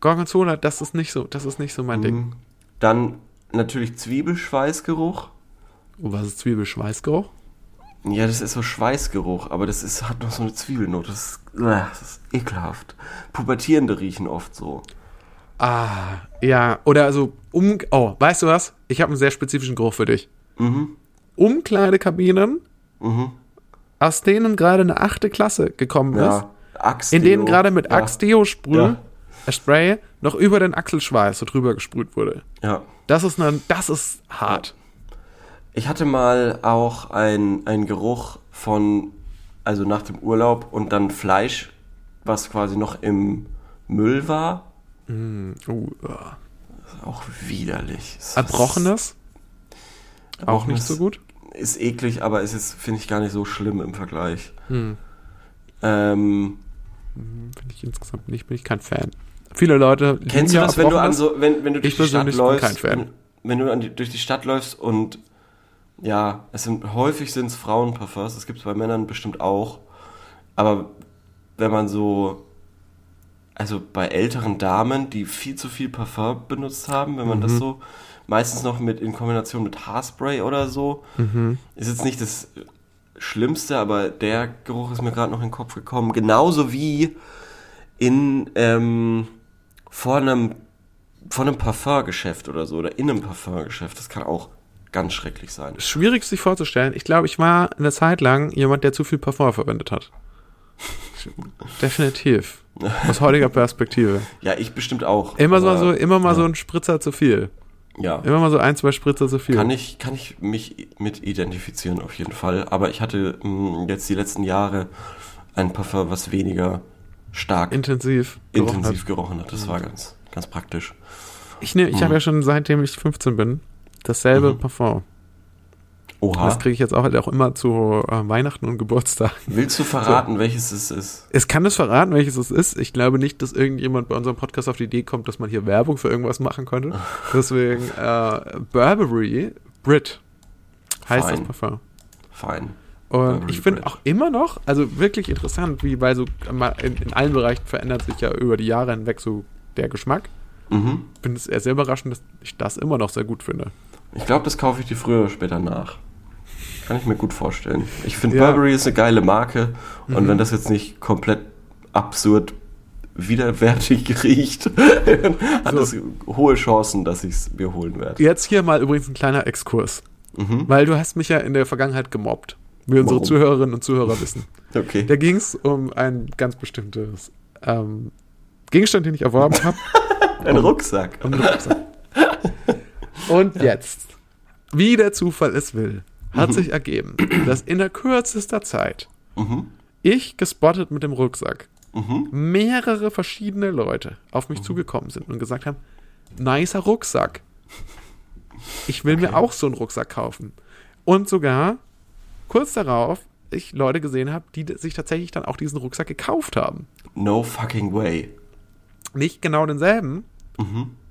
Gorgonzola, das ist nicht so, das ist nicht so mein Ding. Mhm. dann natürlich Zwiebelschweißgeruch. Oh, was ist Zwiebelschweißgeruch? Ja, das ist so Schweißgeruch, aber das ist, hat noch so eine Zwiebelnote. Das ist, äh, das ist ekelhaft. Pubertierende riechen oft so. Ah, ja, oder also um, oh, weißt du was? Ich habe einen sehr spezifischen Geruch für dich. Mhm. Umkleidekabinen, Mhm. aus denen gerade eine achte Klasse gekommen ist, Ja. Axt. in denen gerade mit ja. Axe-Deo-Sprüh, Ja. äh, Spray, noch über den Achselschweiß so drüber gesprüht wurde. Ja. Das ist, ein, das ist hart. Ich hatte mal auch ein, ein Geruch von, also nach dem Urlaub und dann Fleisch, was quasi noch im Müll war. Uh, ja. Auch widerlich. Erbrochenes, auch nicht Erbrochenes so gut. Ist eklig, aber es ist, finde ich, gar nicht so schlimm im Vergleich. Hm. Ähm, Finde ich insgesamt nicht, bin ich kein Fan. Viele Leute Kennst du das, wenn du an so, wenn, wenn du durch die Stadt läufst, kein Fan. Wenn, wenn du an die, durch die Stadt läufst und ja, es sind häufig sind es Frauenparfums, das gibt es bei Männern bestimmt auch, aber wenn man so, also bei älteren Damen, die viel zu viel Parfum benutzt haben, wenn man Mhm. das so, meistens noch mit in Kombination mit Haarspray oder so, Mhm. ist jetzt nicht das Schlimmste, aber der Geruch ist mir gerade noch in den Kopf gekommen. Genauso wie in ähm, vor einem vor einem Parfumgeschäft oder so oder in einem Parfumgeschäft. Das kann auch ganz schrecklich sein. Schwierig sich vorzustellen. Ich glaube, ich war eine Zeit lang jemand, der zu viel Parfum verwendet hat. Definitiv. Aus heutiger Perspektive. Ja, ich bestimmt auch. Immer aber, mal so, immer mal ja. so ein Spritzer zu viel. Ja. Immer mal so ein, zwei Spritzer zu viel. Kann ich, kann ich mich mit identifizieren auf jeden Fall. Aber ich hatte mh, jetzt die letzten Jahre ein Parfum, was weniger stark intensiv. gerochen intensiv Hat. gerochen hat. Das war ganz, ganz praktisch. Ich, nehm, ich habe ja schon seitdem ich 15 bin dasselbe Mhm. Parfum. Oha. Das kriege ich jetzt auch, halt auch immer zu äh, Weihnachten und Geburtstag. Willst du verraten, welches es ist? Es kann es verraten, welches es ist. Ich glaube nicht, dass irgendjemand bei unserem Podcast auf die Idee kommt, dass man hier Werbung für irgendwas machen könnte. Deswegen äh, Burberry Brit heißt Fein. das Parfum. Fein. Und Burberry ich finde auch immer noch, also wirklich interessant, wie bei so in, in allen Bereichen verändert sich ja über die Jahre hinweg so der Geschmack. Mhm. Bin es eher sehr überraschend, dass ich das immer noch sehr gut finde. Ich glaube, das kaufe ich dir früher oder später nach. Kann ich mir gut vorstellen. Ich finde, Ja. Burberry ist eine geile Marke. Und Mhm. wenn das jetzt nicht komplett absurd widerwärtig riecht, hat es hohe Chancen, dass ich es mir holen werde. Jetzt hier mal übrigens ein kleiner Exkurs. Weil du hast mich ja in der Vergangenheit gemobbt. Wie unsere Warum? Zuhörerinnen und Zuhörer wissen. Okay. Da ging es um ein ganz bestimmtes ähm, Gegenstand, den ich erworben habe. Ein Rucksack. Und, einen Rucksack. Und jetzt, wie der Zufall es will, hat sich ergeben, dass in der kürzester Zeit ich gespottet mit dem Rucksack mehrere verschiedene Leute auf mich zugekommen sind und gesagt haben, nicer Rucksack. Ich will mir auch so einen Rucksack kaufen. Und sogar kurz darauf ich Leute gesehen habe, die sich tatsächlich dann auch diesen Rucksack gekauft haben. No fucking way. Nicht genau denselben,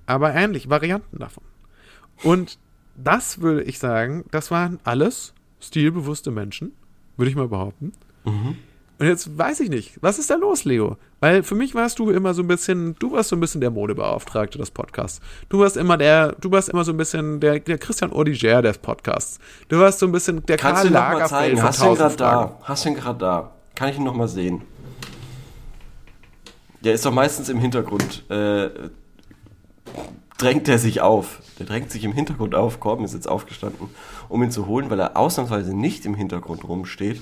aber ähnliche Varianten davon. Und das würde ich sagen, das waren alles stilbewusste Menschen, würde ich mal behaupten. Und jetzt weiß ich nicht, was ist da los, Leo? Weil für mich warst du immer so ein bisschen, du warst so ein bisschen der Modebeauftragte des Podcasts. Du warst immer der, du warst immer so ein bisschen der, der Christian Audiger des Podcasts. Du warst so ein bisschen der Kannst du Karl ihn noch mal Lagerfeld zeigen? Hast du ihn gerade da? Hast du ihn gerade da? Kann ich ihn noch mal sehen? Der ist doch meistens im Hintergrund. Äh, drängt er sich auf. Der drängt sich im Hintergrund auf. Corbin ist jetzt aufgestanden, um ihn zu holen, weil er ausnahmsweise nicht im Hintergrund rumsteht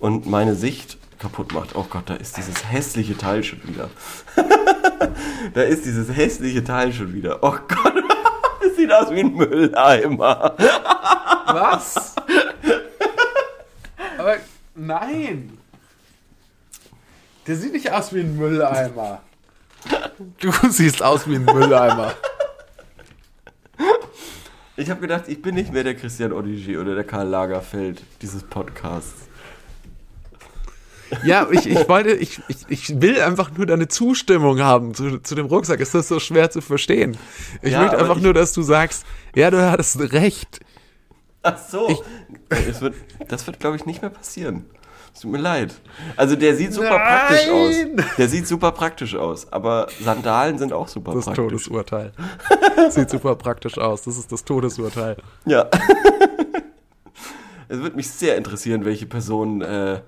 und meine Sicht kaputt macht. Oh Gott, da ist dieses hässliche Teil schon wieder. da ist dieses hässliche Teil schon wieder. Oh Gott, das sieht aus wie ein Mülleimer. Was? Aber nein. Der sieht nicht aus wie ein Mülleimer. Du siehst aus wie ein Mülleimer. Ich habe gedacht, ich bin nicht mehr der Christian Odigier oder der Karl Lagerfeld dieses Podcasts. Ja, ich, ich wollte, ich, ich, ich will einfach nur deine Zustimmung haben zu, zu dem Rucksack. Ist das so schwer zu verstehen? Ich Ja, will einfach ich- nur, dass du sagst, ja, du hattest recht. Ach so. das wird, das wird glaube ich, nicht mehr passieren. Es tut mir leid. Also der sieht super Nein! praktisch aus. Der sieht super praktisch aus. Aber Sandalen sind auch super Das praktisch. Todesurteil. Sieht super praktisch aus. Das ist das Todesurteil. Ja. es würde mich sehr interessieren, welche Personen äh,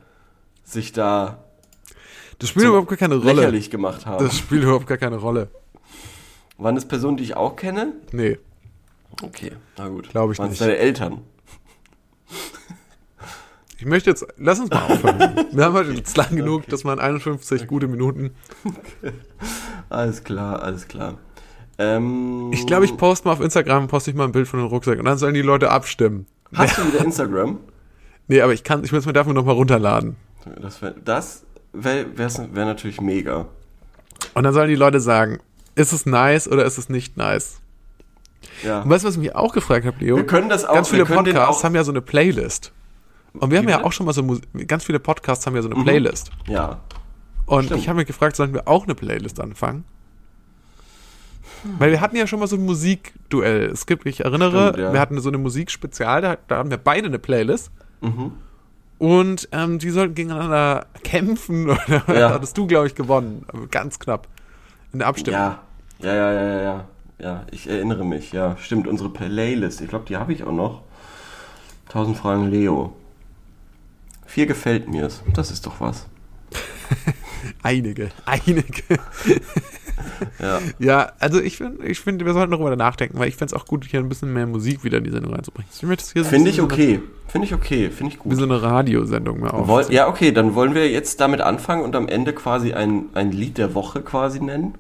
sich da Das spielt überhaupt gar keine Rolle. lächerlich gemacht haben. Das spielt überhaupt gar keine Rolle. Waren das Personen, die ich auch kenne? Nee. Okay, na gut. Glaub ich Waren es nicht. deine Eltern? Ich möchte jetzt, lass uns mal aufhören. Wir haben heute jetzt lang genug, das waren 51 gute Minuten. Alles klar, alles klar. Ähm, Ich glaube, ich poste mal auf Instagram, poste ich mal ein Bild von dem Rucksack und dann sollen die Leute abstimmen. Hast du wieder Instagram? Nee, aber ich kann, ich muss mir dafür nochmal runterladen. Das wäre das wär, wär natürlich mega. Und dann sollen die Leute sagen, ist es nice oder ist es nicht nice? Ja. Und weißt du, was ich mich auch gefragt habe, Leo? Wir können das auch- Ganz viele Podcasts auch- haben ja so eine Playlist. Und wir haben ja auch schon mal so, Mus- ganz viele Podcasts haben ja so eine Playlist. Ja. Und Stimmt. ich habe mich gefragt, sollen wir auch eine Playlist anfangen? Weil wir hatten ja schon mal so ein Musikduell. Es gibt, ich erinnere, Stimmt, ja. wir hatten so eine Musikspezial, da, da haben wir beide eine Playlist. Mhm. Und ähm, die sollten gegeneinander kämpfen. Oder Ja. hattest du, glaube ich, gewonnen. Aber Ganz knapp. In der Abstimmung. Ja. Ja, ja, ja, ja, ja. Ja, ich erinnere mich. Ja, stimmt. Unsere Playlist. Ich glaube, die habe ich auch noch. 1000 Fragen Leo. Vier gefällt mir's. Das ist doch was. Einige. Einige. Ja. ja, also ich finde, ich find, wir sollten darüber nachdenken, weil ich fände es auch gut, hier ein bisschen mehr Musik wieder in die Sendung reinzubringen. Es Finde ich okay. Finde ich okay. Finde ich Wie gut. so eine Radiosendung mehr Woll, auf. ja, okay, dann wollen wir jetzt damit anfangen und am Ende quasi ein, ein Lied der Woche quasi nennen.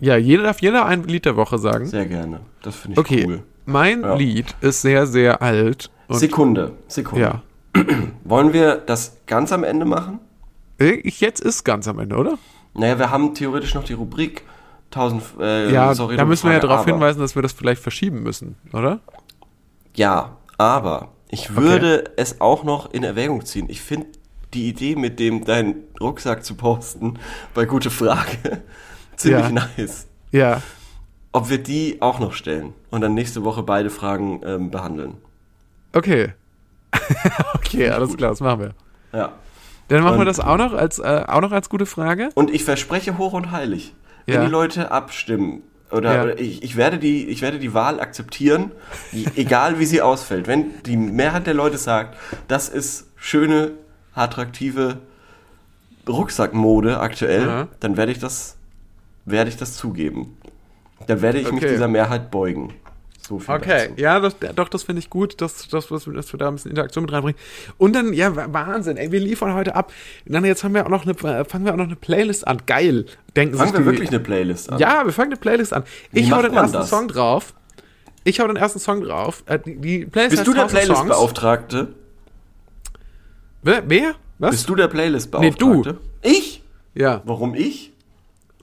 Ja, jeder darf jeder ein Lied der Woche sagen. Sehr gerne. Das finde ich Okay, cool. mein Ja. Lied ist sehr, sehr alt. Und Sekunde, Sekunde. ja. Wollen wir das ganz am Ende machen? Ich, jetzt ist ganz am Ende, oder? Naja, wir haben theoretisch noch die Rubrik 1000. Äh, ja, sorry, da müssen wir ja Frage, darauf hinweisen, dass wir das vielleicht verschieben müssen, oder? Ja, aber ich würde es auch noch in Erwägung ziehen. Ich finde die Idee mit dem deinen Rucksack zu posten bei gute Frage ziemlich Ja. nice. Ja. Ob wir die auch noch stellen und dann nächste Woche beide Fragen ähm, behandeln. Okay. okay, alles klar, das machen wir. Ja. Dann machen wir Und- das auch noch als, äh, auch noch als gute Frage. Und ich verspreche hoch und heilig, wenn Ja. die Leute abstimmen oder, Ja. oder ich, ich, werde die, ich werde die Wahl akzeptieren, egal wie sie ausfällt. Wenn die Mehrheit der Leute sagt, das ist schöne, attraktive Rucksackmode aktuell, Ja. dann werde ich das werde ich das zugeben. Da werde ich mich Okay. dieser Mehrheit beugen. So Okay, dazu. ja, das, doch, das finde ich gut, dass, dass, dass, wir- da ein bisschen Interaktion mit reinbringen. Und dann, ja, Wa- Wahnsinn, ey, wir liefern heute ab. Und dann jetzt haben wir auch noch eine, äh, fangen wir auch noch eine Playlist an. Geil. Denken Fangen sich wir die, wirklich eine Playlist an? Ja, wir fangen eine Playlist an. Ich hau den ersten das? Song drauf. Ich hau den ersten Song drauf. Äh, die, Playlist Bist du der 1000 Songs. Playlist-Beauftragte? Wer? Wer? Was? Bist du der Playlist-Beauftragte? Nee, du. Ich? Ja, Warum ich?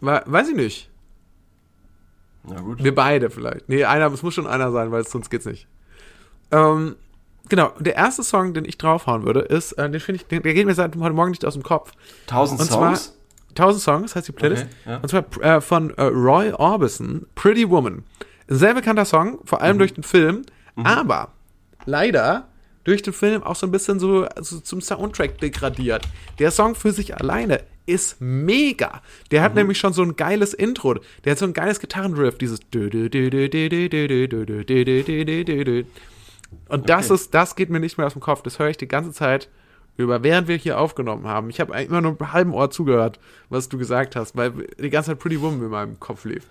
we- weiß ich nicht. Na gut. Wir beide vielleicht. Nee, einer, es muss schon einer sein, weil sonst geht's nicht. Ähm, genau, der erste Song, den ich draufhauen würde, ist, äh, den finde ich, den, der geht mir seit heute Morgen nicht aus dem Kopf. 1000 Und zwar Songs? 1000 Songs heißt die Playlist. Okay, ja. Und zwar äh, von äh, Roy Orbison, Pretty Woman. Ein sehr bekannter Song, vor Mhm. allem durch den Film, aber leider durch den Film auch so ein bisschen so, so zum Soundtrack degradiert. Der Song für sich alleine ist mega. Der Mhm. hat nämlich schon so ein geiles Intro. Der hat so ein geiles Gitarrenriff, dieses und das Okay. ist, das geht mir nicht mehr aus dem Kopf. Das höre ich die ganze Zeit über, während wir hier aufgenommen haben. Ich habe immer nur mit einem halben Ohr zugehört, was du gesagt hast, weil die ganze Zeit Pretty Woman in meinem Kopf lief.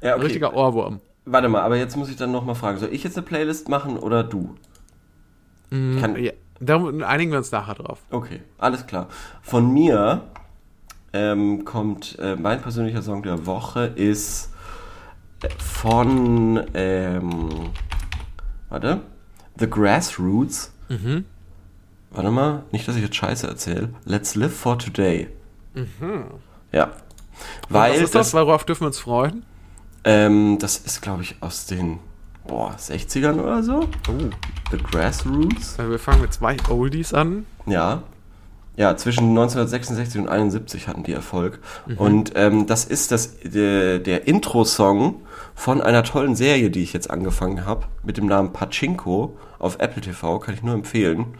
Ja, Ein richtiger Ohrwurm. Warte mal, aber jetzt muss ich dann nochmal fragen. Soll ich jetzt eine Playlist machen oder du? Kann, Ja, darum einigen wir uns nachher drauf. Okay, alles klar. Von mir ähm, kommt äh, mein persönlicher Song der Woche ist von ähm, warte The Grassroots. Mhm. Warte mal, nicht, dass ich jetzt Scheiße erzähle. Let's Live for Today. Ja, weil Mhm. was ist das? Worauf dürfen wir uns freuen? ähm, das ist, glaube ich, aus den boah, 60ern oder so. Oh. The Grassroots. Wir fangen mit zwei Oldies an. Ja. Ja, zwischen 1966 und 71 hatten die Erfolg. Und ähm, das ist das, der, der Intro-Song von einer tollen Serie, die ich jetzt angefangen habe, mit dem Namen Pachinko auf Apple TV, kann ich nur empfehlen.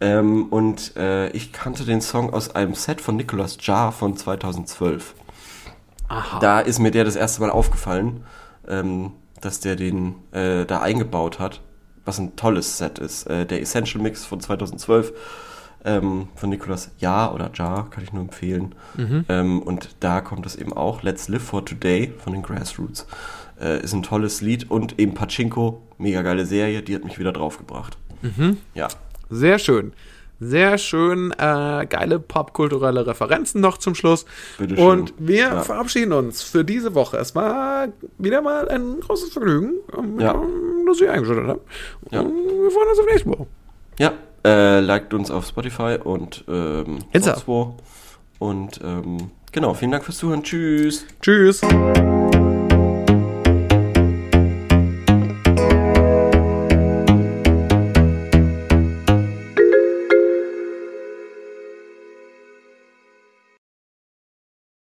Ähm, und äh, ich kannte den Song aus einem Set von Nicolas Jar von 2012. Aha. Da ist mir der das erste Mal aufgefallen, ähm, dass der den äh, da eingebaut hat, was ein tolles Set ist. Äh, der Essential Mix von 2012 ähm, von Nicolas Ja oder Jar, kann ich nur empfehlen. Ähm, und da kommt es eben auch, Let's Live for Today von den Grassroots. Äh, ist ein tolles Lied und eben Pachinko, mega geile Serie, die hat mich wieder draufgebracht. Ja. Sehr schön. Sehr schön, äh, geile popkulturelle Referenzen noch zum Schluss. Bitteschön. Und wir Ja. verabschieden uns für diese Woche. Es war wieder mal ein großes Vergnügen, Ja. dass ihr eingeschaltet habt. Ja. Und wir freuen uns auf nächste Woche. Ja, äh, liked uns auf Spotify und ähm, Insta. Und ähm, genau, vielen Dank fürs Zuhören. Tschüss. Tschüss.